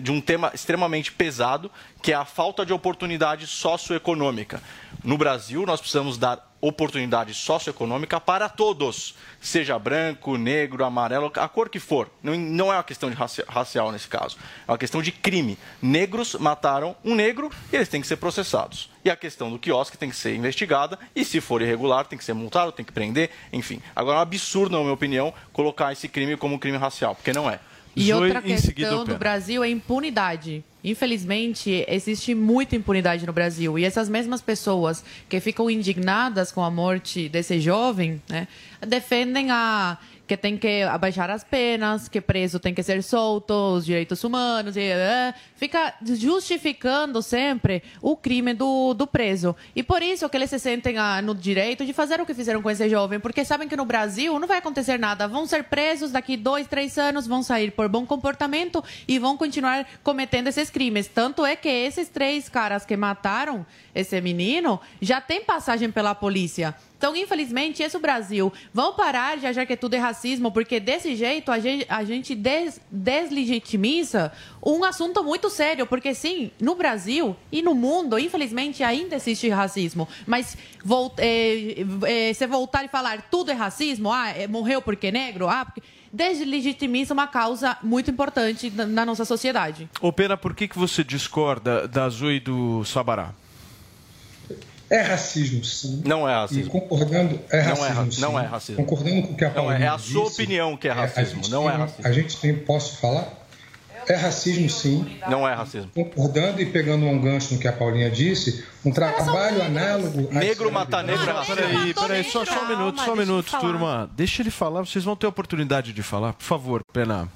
de um tema extremamente pesado, que é a falta de oportunidade socioeconômica. No Brasil, nós precisamos dar oportunidade socioeconômica para todos, seja branco, negro, amarelo, a cor que for. Não, não é uma questão de raci- racial nesse caso, é uma questão de crime. Negros mataram um negro e eles têm que ser processados. E a questão do quiosque tem que ser investigada e, se for irregular, tem que ser multado, tem que prender, enfim. Agora, é um absurdo, na minha opinião, colocar esse crime como crime racial, porque não é. E outra questão do Brasil é impunidade. Infelizmente, existe muita impunidade no Brasil. E essas mesmas pessoas que ficam indignadas com a morte desse jovem, né, defendem a que tem que abaixar as penas, que preso tem que ser solto, os direitos humanos, e, é, fica justificando sempre o crime do, do preso. E por isso que eles se sentem ah, no direito de fazer o que fizeram com esse jovem, porque sabem que no Brasil não vai acontecer nada. Vão ser presos daqui dois, três anos, vão sair por bom comportamento e vão continuar cometendo esses crimes. Tanto é que esses três caras que mataram esse menino já tem passagem pela polícia. Então, infelizmente, esse é o Brasil. Vão parar de achar que tudo é racismo, porque desse jeito a gente, a gente des, deslegitimiza um assunto muito sério. Porque, sim, no Brasil e no mundo, infelizmente, ainda existe racismo. Mas volt, é, é, você voltar e falar tudo é racismo, ah, é, morreu porque é negro, ah, porque deslegitimiza uma causa muito importante na, na nossa sociedade. Ô, Pena, por que, que você discorda da Zoe do Sabará? É racismo, sim. Não é racismo. E concordando, é Não é racismo. não é racismo. Concordando com o que a Não é, Paulinha é a sua disse, opinião que é a racismo, não tem é racismo. A gente tem, posso falar? É racismo, sim. Não é racismo. Concordando e pegando um gancho no que a Paulinha disse, um trabalho análogo. Negro matar negro é racismo. Peraí, peraí, só, só um minuto, só um minuto, turma. Deixa ele falar, vocês vão ter oportunidade de falar. Por favor, Pena.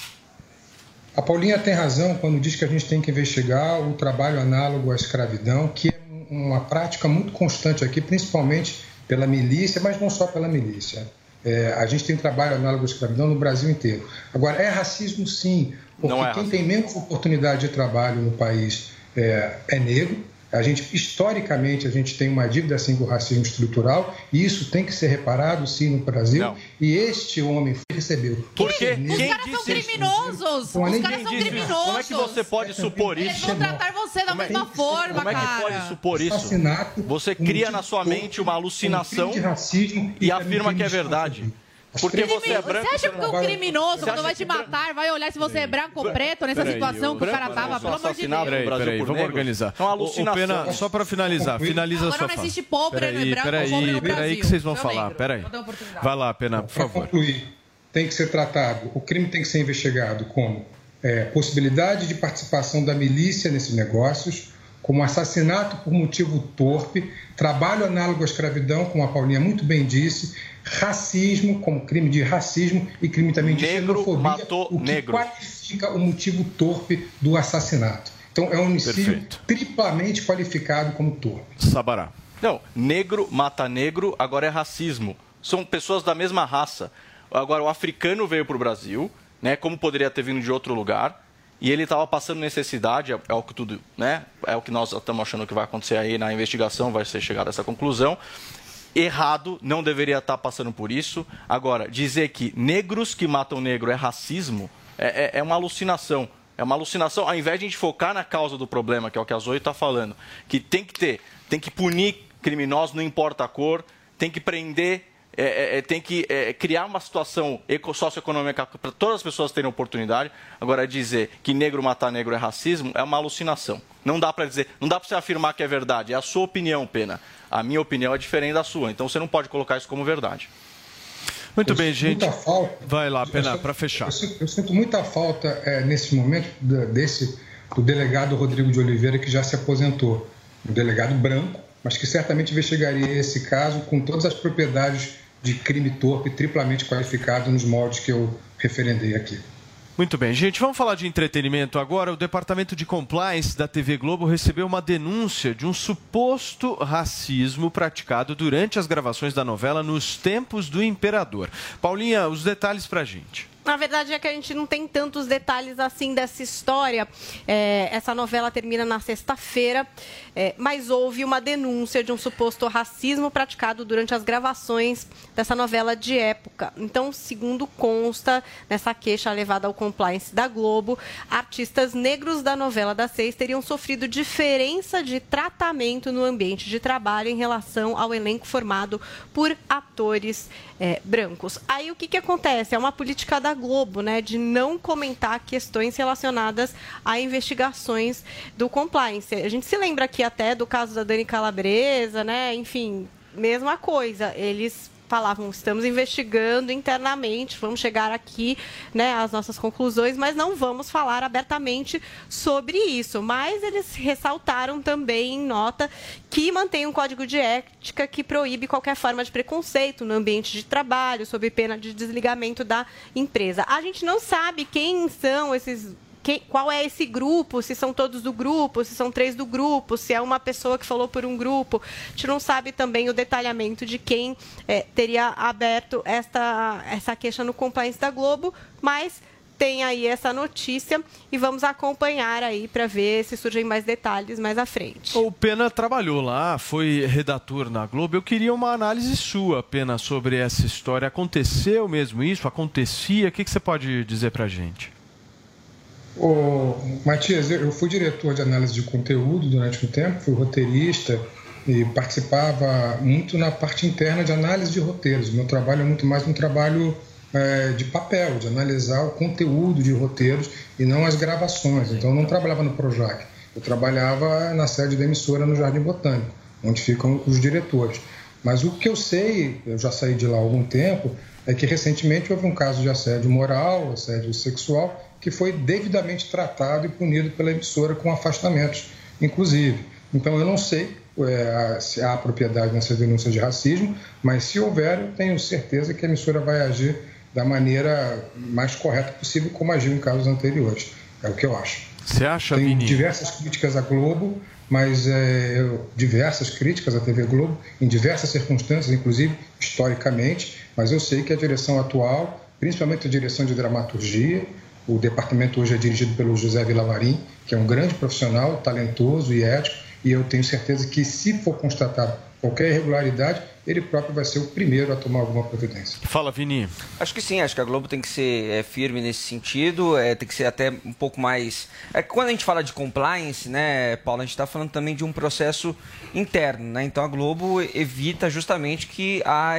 A Paulinha tem razão quando diz que a gente tem que investigar o trabalho análogo à escravidão, que é uma prática muito constante aqui, principalmente pela milícia, mas não só pela milícia. É, a gente tem trabalho análogo à escravidão no Brasil inteiro. Agora, é racismo sim, porque é quem tem menos oportunidade de trabalho no país é, é negro. A gente, historicamente, a gente tem uma dívida assim com o racismo estrutural e isso tem que ser reparado sim no Brasil. E este homem recebeu. Por quê? Os Quem caras são criminosos! Não, Os caras são disse criminosos! Como é que você pode supor Eles isso? vão tratar você da mesma forma, Como é que pode supor isso? Assassinato, Você cria na sua mente uma alucinação um crime de racismo e e afirma que é de verdade. Porque Crime- você é branco. Você acha que o criminoso, Você quando vai te matar, vai olhar se você é branco ou preto nessa Peraí, situação que o cara tava? não Pelo amor de Deus. Peraí, peraí, por vamos negros. organizar. É uma alucinação. Pena, só para finalizar, finaliza a Agora sua não fala. existe pobre, peraí, não é branco, peraí, pobre no peraí Brasil. que vocês vão falar, peraí. Vai lá, Pena, por Para favor. concluir, tem que ser tratado, o crime tem que ser investigado como é, possibilidade de participação da milícia nesses negócios, como assassinato por motivo torpe, trabalho análogo à escravidão, como a Paulinha muito bem disse, racismo, como crime de racismo e crime também de Negro xenofobia, matou o que negro. qualifica o motivo torpe do assassinato. Então é um homicídio Perfeito. triplamente qualificado como torpe. Sabará. Não, negro mata negro, agora é racismo. São pessoas da mesma raça. Agora, o africano veio para o Brasil, né? Como poderia ter vindo de outro lugar, e ele estava passando necessidade, é, é o que tudo, né? É o que nós estamos achando que vai acontecer aí na investigação, vai ser chegada a essa conclusão. Errado, não deveria estar passando por isso. Agora, dizer que negros que matam negro é racismo é, é- é uma alucinação. É uma alucinação, ao invés de a gente focar na causa do problema, que é o que a Zoe está falando, que tem que ter, tem que punir criminosos, não importa a cor, tem que prender, é, é, é, tem que é, criar uma situação eco- socioeconômica para todas as pessoas terem oportunidade. Agora, dizer que negro matar negro é racismo é uma alucinação. Não dá para dizer, não dá para você afirmar que é verdade. É a sua opinião, pena. A minha opinião é diferente da sua. Então você não pode colocar isso como verdade. Muito bem, gente. Muita falta. Vai lá, Pena, para fechar. Eu sinto, eu sinto muita falta é, nesse momento desse do delegado Rodrigo de Oliveira que já se aposentou, um delegado branco, mas que certamente investigaria esse caso com todas as propriedades de crime torpe triplamente qualificado nos moldes que eu referendei aqui. Muito bem, gente, vamos falar de entretenimento agora. O Departamento de Compliance da TV Globo recebeu uma denúncia de um suposto racismo praticado durante as gravações da novela Nos Tempos do Imperador. Paulinha, os detalhes pra gente. Na verdade é que a gente não tem tantos detalhes assim dessa história. É, essa novela termina na sexta-feira, é, mas houve uma denúncia de um suposto racismo praticado durante as gravações dessa novela de época. Então, segundo consta nessa queixa levada ao compliance da Globo, artistas negros da novela das seis teriam sofrido diferença de tratamento no ambiente de trabalho em relação ao elenco formado por atores é, brancos. Aí o que, que acontece? É uma política da Globo, né, de não comentar questões relacionadas a investigações do compliance. A gente se lembra aqui até do caso da Dani Calabresa, né? Enfim, mesma coisa. Eles falavam, estamos investigando internamente, vamos chegar aqui né, às nossas conclusões, mas não vamos falar abertamente sobre isso. Mas eles ressaltaram também em nota que mantém um código de ética que proíbe qualquer forma de preconceito no ambiente de trabalho, sob pena de desligamento da empresa. A gente não sabe quem são esses quem- qual é esse grupo, se são todos do grupo, se são três do grupo, se é uma pessoa que falou por um grupo. A gente não sabe também o detalhamento de quem eh, teria aberto esta, essa queixa no compliance da Globo, mas tem aí essa notícia e vamos acompanhar aí para ver se surgem mais detalhes mais à frente. O Pena trabalhou lá, foi redator na Globo. Eu queria uma análise sua, Pena, sobre essa história. Aconteceu mesmo isso? Acontecia? O que, que você pode dizer pra gente? Ô, Matias, eu fui diretor de análise de conteúdo durante um tempo, fui roteirista e participava muito na parte interna de análise de roteiros. O meu trabalho é muito mais um trabalho eh, de papel, de analisar o conteúdo de roteiros e não as gravações. Então, eu não trabalhava no Projac, eu trabalhava na sede da emissora no Jardim Botânico, onde ficam os diretores. Mas o que eu sei, eu já saí de lá há algum tempo, é que recentemente houve um caso de assédio moral, assédio sexual, que foi devidamente tratado e punido pela emissora com afastamentos, inclusive. Então eu não sei é, se há propriedade nessa denúncia de racismo, mas se houver, eu tenho certeza que a emissora vai agir da maneira mais correta possível, como agiu em casos anteriores. É o que eu acho. Você acha, Tem Vini? diversas críticas à Globo, mas é, eu- diversas críticas à TV Globo, em diversas circunstâncias, inclusive historicamente, mas eu sei que a direção atual, principalmente a direção de dramaturgia, o departamento hoje é dirigido pelo José Vilavarim, que é um grande profissional, talentoso e ético, e eu tenho certeza que, se for constatado qualquer irregularidade, ele próprio vai ser o primeiro a tomar alguma providência. Fala, Vini. Acho que sim, acho que a Globo tem que ser é, firme nesse sentido, é, tem que ser até um pouco mais. É que quando a gente fala de compliance, né, Paulo, a gente está falando também de um processo interno, né? Então a Globo evita justamente que, há,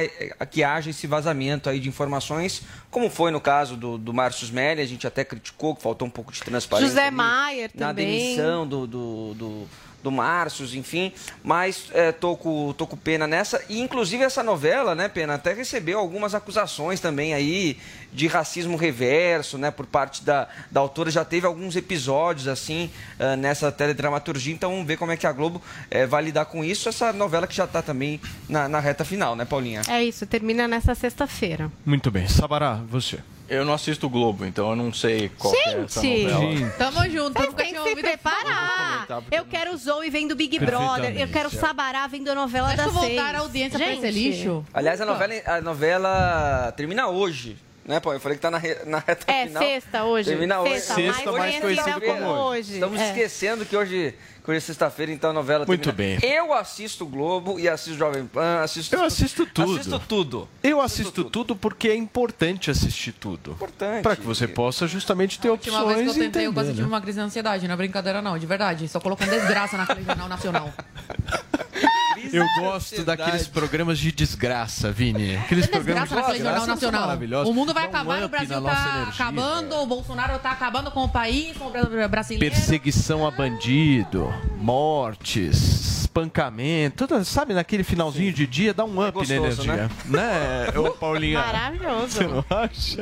que haja esse vazamento aí de informações, como foi no caso do, do Márcio Smelly, a gente até criticou que faltou um pouco de transparência. José ali Maier na também. demissão do, do, do, do Márcio, enfim. Mas é, tô, com, tô com pena nessa. E inclusive essa novela, né, Pena, até recebeu algumas acusações também aí de racismo reverso, né, por parte da, da autora. Já teve alguns episódios assim ah, nessa teledramaturgia. Então vamos ver como é que a Globo eh, vai lidar com isso. Essa novela que já está também na, na reta final, né, Paulinha? É isso, termina nessa sexta-feira. Muito bem. Sabará, você. Eu não assisto o Globo, então eu não sei qual que é essa Gente! novela. Tamo junto, Vocês têm que se ouvido preparar. Eu quero Zoe vendo Big Brother. Eu quero Perfeitamente. Sabará vendo a novela Deixa da eu voltar seis. a audiência pra Gente, esse lixo. Aliás, a novela, a novela termina hoje. Né, Paulo? Eu falei que tá na, re- na reta É, final. sexta hoje. Termina hoje. Sexta, Sexta, mais mais conhecida como hoje. Estamos É. esquecendo que hoje, hoje é sexta-feira, então a novela Muito termina. bem. Eu assisto o Globo e assisto Jovem Pan, assisto... Eu assisto tudo. Assisto tudo. Eu assisto tudo porque é importante assistir tudo. Importante. Para que você possa justamente ter A última vez que eu opções e tentei, eu quase entender, tive uma crise de ansiedade. Não é brincadeira, não, de verdade. Só colocando desgraça naquele jornal nacional. (laughs) Eu gosto daqueles programas de desgraça, Vini. Aqueles programas Desgraça de desgraça nacional. maravilhosos. O mundo vai Dá um acabar, o up Brasil na nossa tá energia. acabando, o Bolsonaro tá acabando com o país, com o bra- brasileiro. Perseguição a bandido, mortes, espancamento, tudo, sabe, naquele finalzinho de dia dá um up gostoso, na energia. Né, ô (laughs) Paulinha? Maravilhoso. Você não acha?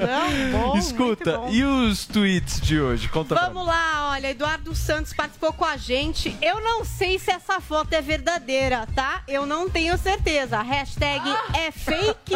Não, bom, Escuta, bom. e os tweets de hoje? Conta pra Vamos lá, olha, Eduardo Santos participou com a gente. Eu não sei se essa foto é verdadeira, tá? Eu não tenho certeza. Hashtag é fake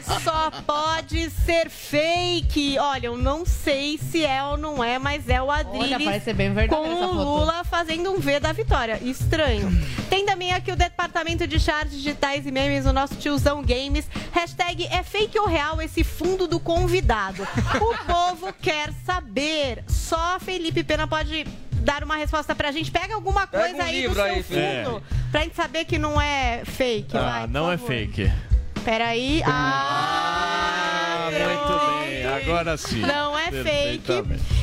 surtar. Só pode ser fake. Olha, eu não sei se é ou não é, mas é o Adriles Olha, parece bem verdadeira com o. Lula fazendo um V da vitória. Estranho. Tem também aqui o departamento de charts digitais e memes, o nosso tiozão games. Hashtag é fake ou real esse fundo do convidado? O (laughs) povo quer saber. Só Felipe Pena pode dar uma resposta pra gente. Pega alguma Pega coisa um aí do seu aí, fundo. Pra gente saber que não é fake. Ah, vai, não é favor. fake. Peraí. Ah, Ah, muito bem, agora sim. Não é fake.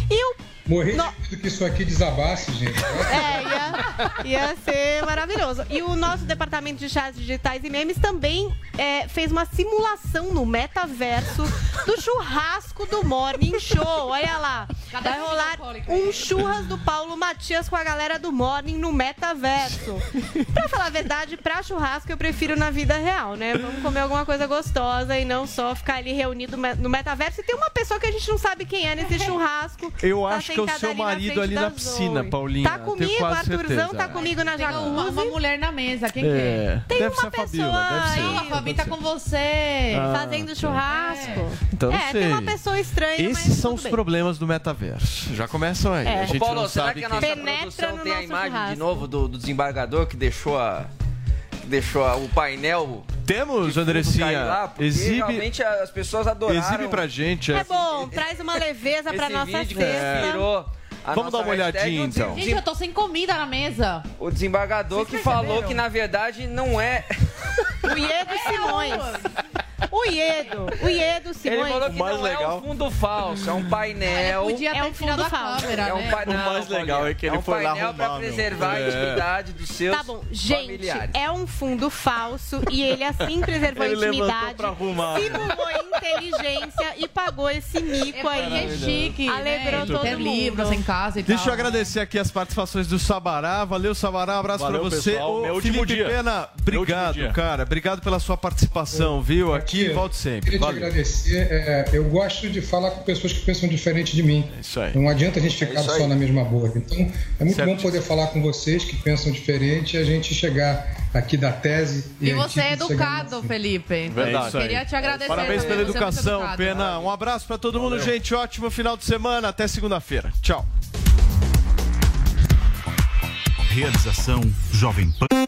E o Morri de medo que isso aqui desabasse, gente. É, ia, ia ser maravilhoso. E o nosso departamento de chats digitais e memes também é, fez uma simulação no metaverso do churrasco do Morning Show. Olha lá. Vai rolar um churras do Paulo Matias com a galera do Morning no metaverso. Pra falar a verdade, pra churrasco eu prefiro na vida real, né? Vamos comer alguma coisa gostosa e não só ficar ali reunido no metaverso. E tem uma pessoa que a gente não sabe quem é nesse (laughs) churrasco. Eu Tá acho que é o seu marido ali na piscina, Zoe. Paulinha. Tá comigo, Arthurzão certeza. tá comigo na Tem jacuzzi. uma, uma mulher na mesa, quem É, que é? Tem deve uma ser a Fabiola, pessoa deve. Não, a Fabi tá com você. Ah, Fazendo churrasco. Então não é, sei. tem uma pessoa estranha, Esses mas são os bem. problemas do metaverso. Já começam aí. É. A gente Ô, Paulo, não será sabe que a quem- nossa Penetra produção no tem a imagem churrasco. de novo do, do desembargador que deixou a. que deixou o painel. Temos, Andressinha. Lá, Exibe- realmente as pessoas adoraram. Exibe pra gente. É é. bom, traz uma leveza pra nossa vídeo festa. que virou a Vamos dar uma olhadinha, então. Gente, eu tô sem comida na mesa. O desembargador que Vocês falou perceberam? que na verdade não é. (laughs) O Iedo Simões. O Iedo, o Iedo Ele Simões. falou que não é um fundo falso, é um painel. Podia É ter um tirado fundo falso. câmera, É um né? painel. O mais legal é que ele é um foi lá painel pra arrumar, meu. preservar a É. intimidade dos seus Tá bom, gente, familiares. é um fundo falso e ele assim preservou Ele a levantou intimidade, simulou inteligência e pagou esse mico aí. É chique, Alegrou né? todo Ter mundo. livros em casa e Deixa eu agradecer aqui as participações do Sabará. Valeu, Sabará. Um abraço Valeu, pra você. pessoal. Ô, Meu último Felipe dia. Pena, Meu último obrigado, dia. cara. Obrigado pela sua participação, viu? Aqui, volte sempre. Queria te Valeu. agradecer. É, eu gosto de falar com pessoas que pensam diferente de mim. Isso aí. Não adianta a gente ficar isso só aí. na mesma bolha. Então, é muito Certo. bom poder falar com vocês que pensam diferente e a gente chegar aqui da tese. E a você é educado, Felipe. Verdade. Aí. Queria te agradecer. Parabéns pela é educação. Pena. Um abraço pra todo mundo, gente. Ótimo final de semana. Até segunda-feira. Tchau. Realização Jovem Pan.